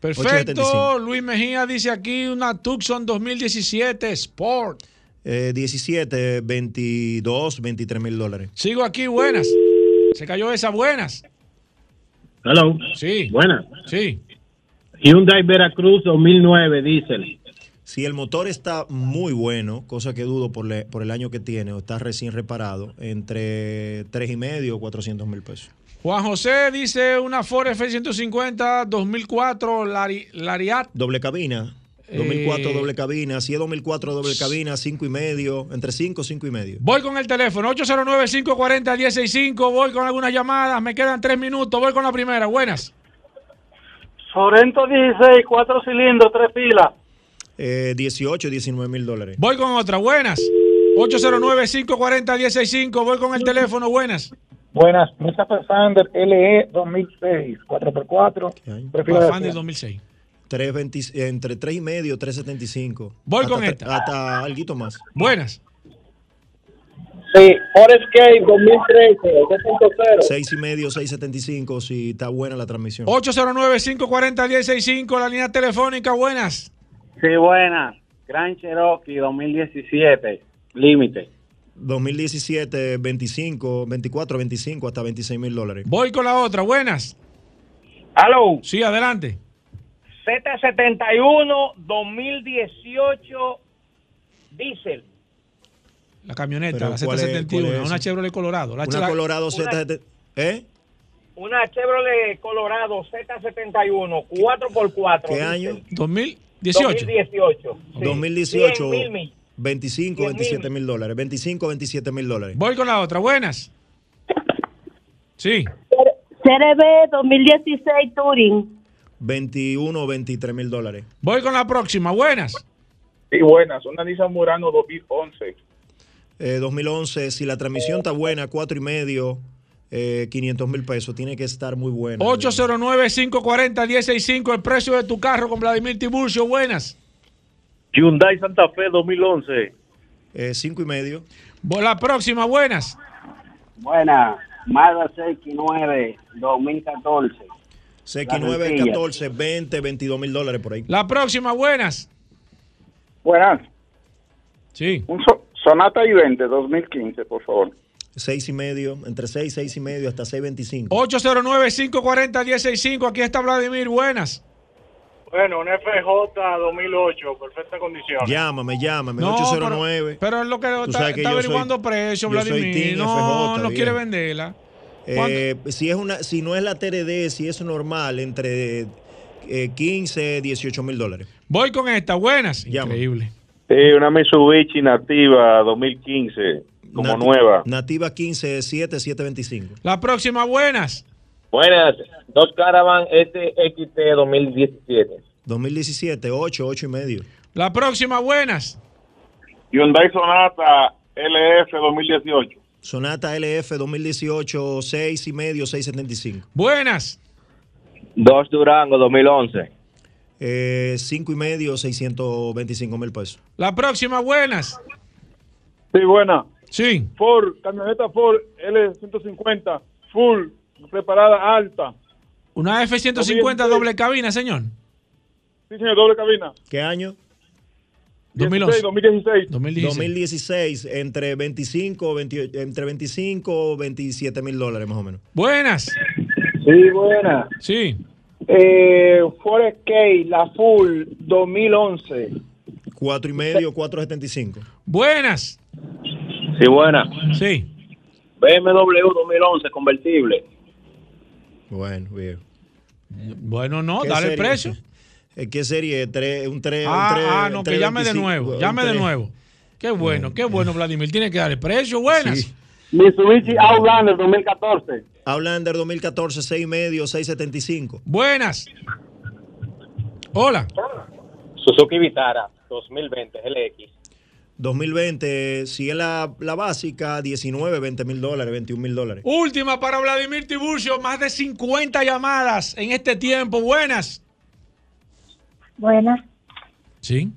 Perfecto. 8.75. Luis Mejía dice aquí una Tucson 2017 Sport. Eh, 17, 22, 23 mil dólares. Sigo aquí. Buenas. Se cayó esa. Buenas. Hello. Sí. Buenas. Sí. Hyundai Veracruz 2009 diésel. Si el motor está muy bueno, cosa que dudo por, le- por el año que tiene, o está recién reparado, entre 3 y medio o 400 mil pesos. Juan José dice una Ford F-150 2004 Lari- Lariat. Doble cabina. 2004 Eh, doble cabina. Si es 2004 doble cabina, 5 y medio. Entre 5, 5 y medio. Voy con el teléfono 809-540-165. Voy con algunas llamadas. Me quedan tres minutos. Voy con la primera. Buenas. Sorento 16, cuatro cilindros, tres pilas. Eh, 18, 19 mil dólares. Voy con otra. Buenas. 809-540-165. Voy con el teléfono. Buenas. Buenas, Nissan Pathfinder LE 2006, 4x4. tres filas de Pathfinder asiento. 2006. 3.20 entre 3 y medio, 3.75. Voy Hasta con esta. Hasta algo más. Buenas. Sí, Ford Escape 2013, 2.0. 6 y medio, 6.75 si está buena la transmisión. 809-540-165. La línea telefónica. Buenas. Sí, buenas. Gran Cherokee 2017, límite. 2017, 25, 24, 25 hasta 26 mil dólares. Voy con la otra. Buenas. Hello. Sí, adelante. Z71 2018 diésel. La camioneta, la ¿cuál es- Z71. cuál es una? Chevrolet Colorado. La Una Colorado Z. ¿Eh? Una Chevrolet Colorado Z71 4x4. ¿Qué año? 2018. 2018. sí. 2018. 100 mil mil. 25, 100 mil. 27 mil dólares. 25, 27 mil dólares. Voy con la otra. Buenas. Sí. CRB 2016 Touring. 21, 23 mil dólares. Voy con la próxima. Buenas. Sí, buenas. Una Nissan Murano 2011. Eh, 2011, si la transmisión está buena, 4 y medio, eh, 500 mil pesos. Tiene que estar muy buena. 809-540-165. El precio de tu carro con Vladimir Tiburcio. Buenas. Hyundai Santa Fe 2011. 5 y medio. La próxima. Buenas. Buena, Mazda CX9 2014. CX9, sencilla. 14, 20, 22 mil dólares por ahí. La próxima. Buenas. Buenas. Sí. Un so- Sonata i20 2015, por favor. 6 y medio, entre 6, 6 y medio hasta 6.25. 809-540-165. Aquí está Vladimir. Buenas. Bueno, un FJ 2008, perfecta condición. Llámame, llámame, No, 809. Pero es lo que Tú está, que está yo soy- averiguando precio, yo soy Vladimir. no, FJ, no bien. quiere venderla. Eh, si, es una, si no es la TRD, si es normal, entre eh, 15, 18 mil dólares. Voy con esta. Buenas. Llama. Increíble. Sí, una Mitsubishi Nativa 2015, como Nati- nueva. Nativa 15, 7, 725. La próxima. Buenas. Buenas, dos Caravan SXT 2017. 2017, 8, 8 y medio. La próxima. Buenas. Hyundai Sonata LF 2018. Sonata LF 2018, 6 y medio, 675. Buenas. Dos Durango 2011. eh, cinco y medio, 625 mil pesos. La próxima, buenas. Sí, buena. Sí. Ford, camioneta Ford L150, full, preparada alta. Una F-150 doble cabina, señor. Sí, señor, doble cabina. ¿Qué año? 2011. 2016. 2016. 2016, entre 25, 28 entre 25 o 27 mil dólares más o menos. Buenas. Sí, buena. Sí. Eh, Ford Escape, la full 2011. Cuatro y medio, 475. Buenas. Sí, buena. Sí. BMW 2011 convertible. Bueno, bien. Bueno, no, ¿Qué dale el serie? precio. Eh, ¿Qué serie? Tres, un 3. Ah, ah, no, que llame de nuevo. Llame de nuevo. Qué bueno, qué bueno, Vladimir. Tiene que dar el precio. Buenas. Mitsubishi Outlander 2014. Outlander 2014, 6 y medio, 675. Buenas. Hola. Suzuki Vitara 2020 LX. 2020, si es la, la básica, 19, 20 mil dólares, 21 mil dólares. Última para Vladimir Tiburcio. Más de 50 llamadas en este tiempo. Buenas. Buenas. Sí.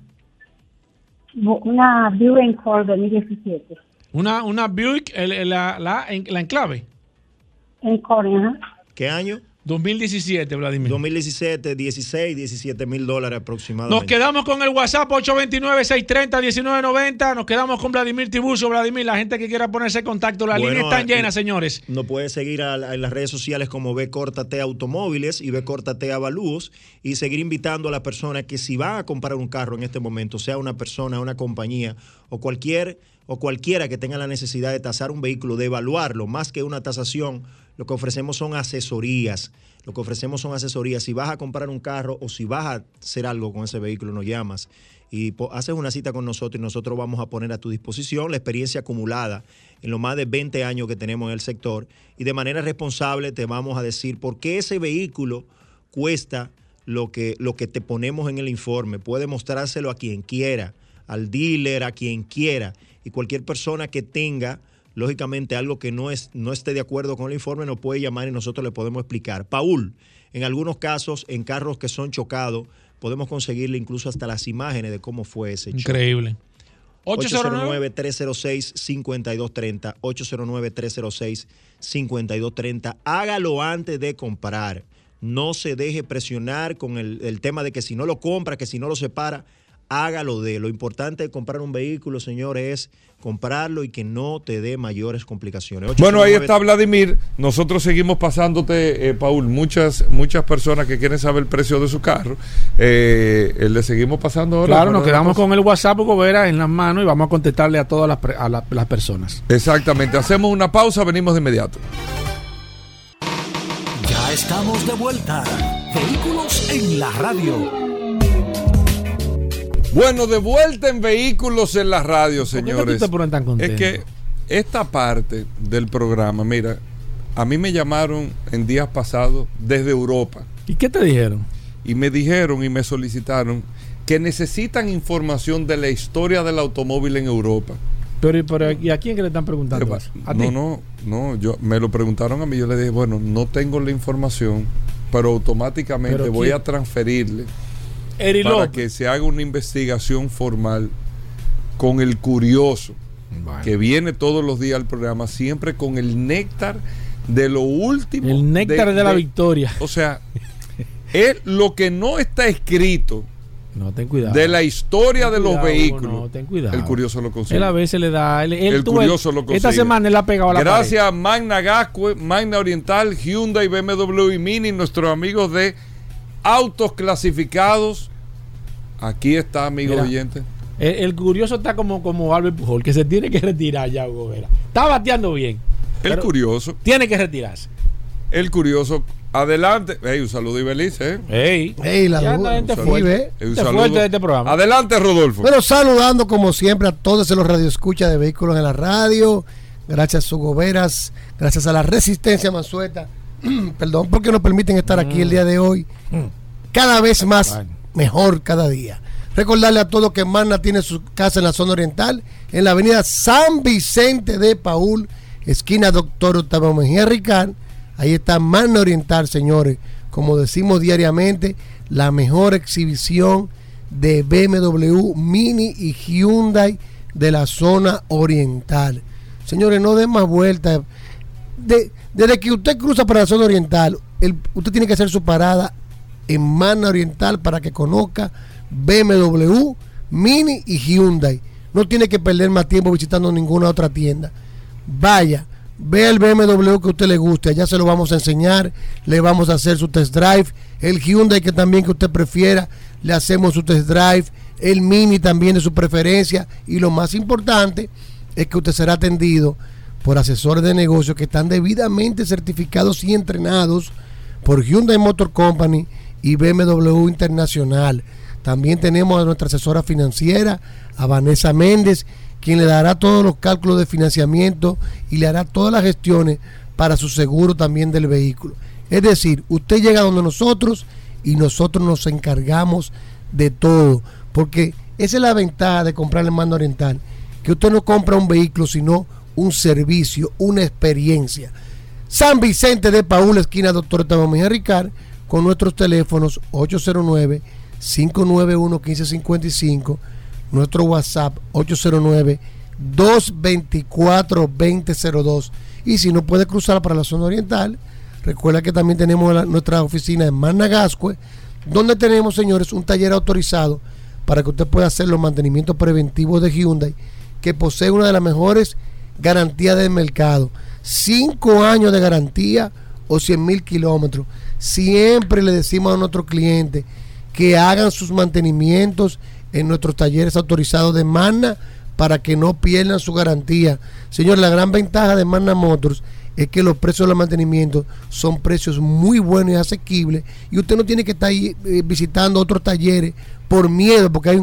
Una Buick Ford 2017. Una, una Buick, el- el- la, la, la enclave. En Corning, ajá. ¿Qué año? 2017, Vladimir. 2017, 16, 17 mil dólares aproximadamente. Nos quedamos con el WhatsApp 829-630-1990. Nos quedamos con Vladimir Tiburcio. Vladimir, la gente que quiera ponerse en contacto, las Bueno, líneas están eh, llenas, señores. Nos puede seguir a la- en las redes sociales como B Córtate Automóviles y B Córtate Avalúos y seguir invitando a la persona que si va a comprar un carro en este momento, sea una persona, una compañía o cualquier o cualquiera que tenga la necesidad de tasar un vehículo, de evaluarlo, más que una tasación, lo que ofrecemos son asesorías. Lo que ofrecemos son asesorías. Si vas a comprar un carro o si vas a hacer algo con ese vehículo, nos llamas y po- haces una cita con nosotros y nosotros vamos a poner a tu disposición la experiencia acumulada en los más de 20 años que tenemos en el sector y de manera responsable te vamos a decir por qué ese vehículo cuesta lo que, lo que te ponemos en el informe. Puede mostrárselo a quien quiera, al dealer, a quien quiera y cualquier persona que tenga lógicamente algo que no, es, no esté de acuerdo con el informe nos puede llamar y nosotros le podemos explicar. Paul, en algunos casos, en carros que son chocados, podemos conseguirle incluso hasta las imágenes de cómo fue ese choque. Increíble. 809. 809-306-5230. 809-306-5230. Hágalo antes de comprar. No se deje presionar con el, el tema de que si no lo compra, que si no lo separa, hágalo de. Lo importante de comprar un vehículo, señores, es comprarlo y que no te dé mayores complicaciones. Bueno, ahí 809 está Vladimir. Nosotros seguimos pasándote, eh, Paul, muchas muchas personas que quieren saber el precio de su carro. Eh, eh, le seguimos pasando ahora. Claro, nos quedamos con el WhatsApp Gobera en las manos y vamos a contestarle a todas las, pre- a la- las personas. Exactamente. Hacemos una pausa, venimos de inmediato. Ya estamos de vuelta. Vehículos en la radio. Bueno, de vuelta en vehículos en la radio, qué tú señores. te tan es contento? que esta parte del programa, mira, a mí me llamaron en días pasados desde Europa. ¿Y qué te dijeron? Y me dijeron y me solicitaron que necesitan información de la historia del automóvil en Europa. Pero, pero ¿y a quién que le están preguntando eso? ¿A no, ti? no, no, yo me lo preguntaron a mí, yo le dije, bueno, no tengo la información, pero automáticamente ¿Pero voy quién? a transferirle Eri para López. que se haga una investigación formal con el curioso que viene todos los días al programa, siempre con el néctar de lo último. El néctar de, la victoria. O sea, es lo que no está escrito No, ten cuidado. de la historia de los vehículos. no, ten cuidado. El curioso lo consigue. Él a veces le da. Él, él el curioso lo consigue. Esta semana él ha pegado a la Gracias a Magna Gascue, Magna Oriental, Hyundai, BMW y Mini, nuestros amigos de autos clasificados. Aquí está, amigo Mira, oyente. El, el curioso está como, como Albert Pujol, que se tiene que retirar ya, Hugo Vera. Está bateando bien. El curioso. Tiene que retirarse. El curioso. Adelante. Ey, un saludo, Ibelice. ¿eh? Ey. Ey, la Ya du- anda gente fuerte. ve. Ey, un Gente saludo. fuerte de este programa. Adelante, Rodolfo. Bueno, saludando como siempre a todos los radioescuchas de vehículos en la radio. Gracias a Hugo Veras, gracias a la Resistencia Mansueta. Perdón, porque nos permiten estar aquí el día de hoy. Cada vez más mejor cada día. Recordarle a todos que Magna tiene su casa en la zona oriental, en la avenida San Vicente de Paul, esquina Doctor Octavio Mejía Ricard. Ahí está Magna Oriental, señores. Como decimos diariamente, la mejor exhibición de BMW Mini y Hyundai de la zona oriental. Señores, no den más vueltas. De- desde que usted cruza para la zona oriental, el- usted tiene que hacer su parada en Mana Oriental para que conozca BMW, Mini y Hyundai. No tiene que perder más tiempo visitando ninguna otra tienda. Vaya, vea el BMW que a usted le guste, allá se lo vamos a enseñar, le vamos a hacer su test drive, el Hyundai que también que usted prefiera, le hacemos su test drive, el Mini también de su preferencia y lo más importante es que usted será atendido por asesores de negocios que están debidamente certificados y entrenados por Hyundai Motor Company y BMW Internacional. También tenemos a nuestra asesora financiera, a Vanessa Méndez, quien le dará todos los cálculos de financiamiento y le hará todas las gestiones para su seguro también del vehículo. Es decir, usted llega donde nosotros y nosotros nos encargamos de todo, porque esa es la ventaja de comprar en Mando Oriental, que usted no compra un vehículo, sino un servicio, una experiencia. San Vicente de Paúl, esquina Doctor Mejía Ricard, con nuestros teléfonos 809-591-1555, nuestro WhatsApp 809-224-2002. Y si no puede cruzar para la zona oriental, recuerda que también tenemos nuestra oficina en Managascue, donde tenemos, señores, un taller autorizado para que usted pueda hacer los mantenimientos preventivos de Hyundai, que posee una de las mejores garantías del mercado. Cinco años de garantía o 100 mil kilómetros. Siempre le decimos a nuestros clientes que hagan sus mantenimientos en nuestros talleres autorizados de Magna para que no pierdan su garantía. Señor, la gran ventaja de Magna Motors es que los precios de los mantenimientos son precios muy buenos y asequibles y usted no tiene que estar eh, visitando otros talleres por miedo, porque hay,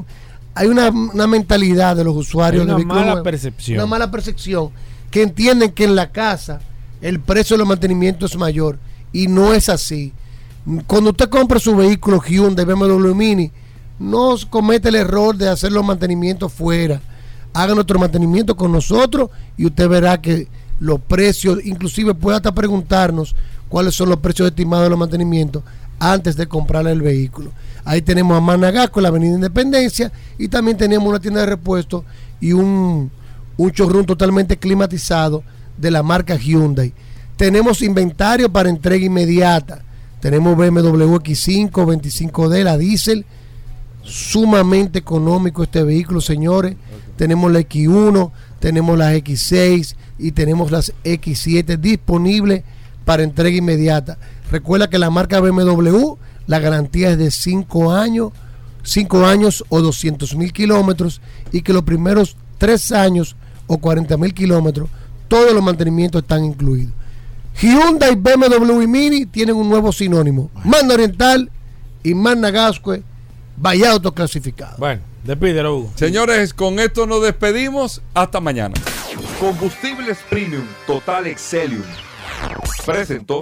hay una, una mentalidad de los usuarios Hay una de vehículos mala nuevos, percepción. Una mala percepción que entienden que en la casa el precio de los mantenimientos es mayor y no es así. Cuando usted compra su vehículo Hyundai, BMW Mini, no comete el error de hacer los mantenimientos fuera. Haga nuestro mantenimiento con nosotros y usted verá que los precios, inclusive puede hasta preguntarnos cuáles son los precios estimados de los mantenimientos antes de comprar el vehículo. Ahí tenemos a Managasco, en la Avenida Independencia, y también tenemos una tienda de repuestos y un, un showroom totalmente climatizado de la marca Hyundai. Tenemos inventario para entrega inmediata. Tenemos BMW X5, 25D, la diésel, sumamente económico este vehículo, señores. Tenemos la X1, tenemos las X6 y tenemos las X7 disponibles para entrega inmediata. Recuerda que la marca BMW, la garantía es de 5 años, 5 años o 200 mil kilómetros y que los primeros 3 años o 40 mil kilómetros, todos los mantenimientos están incluidos. Hyundai, BMW y Mini tienen un nuevo sinónimo. Manda Oriental y Magna Gascue, vaya autoclasificado. Bueno, despídelo, Hugo. Señores, con esto nos despedimos. Hasta mañana. Combustibles Premium Total Excelium. Presentó.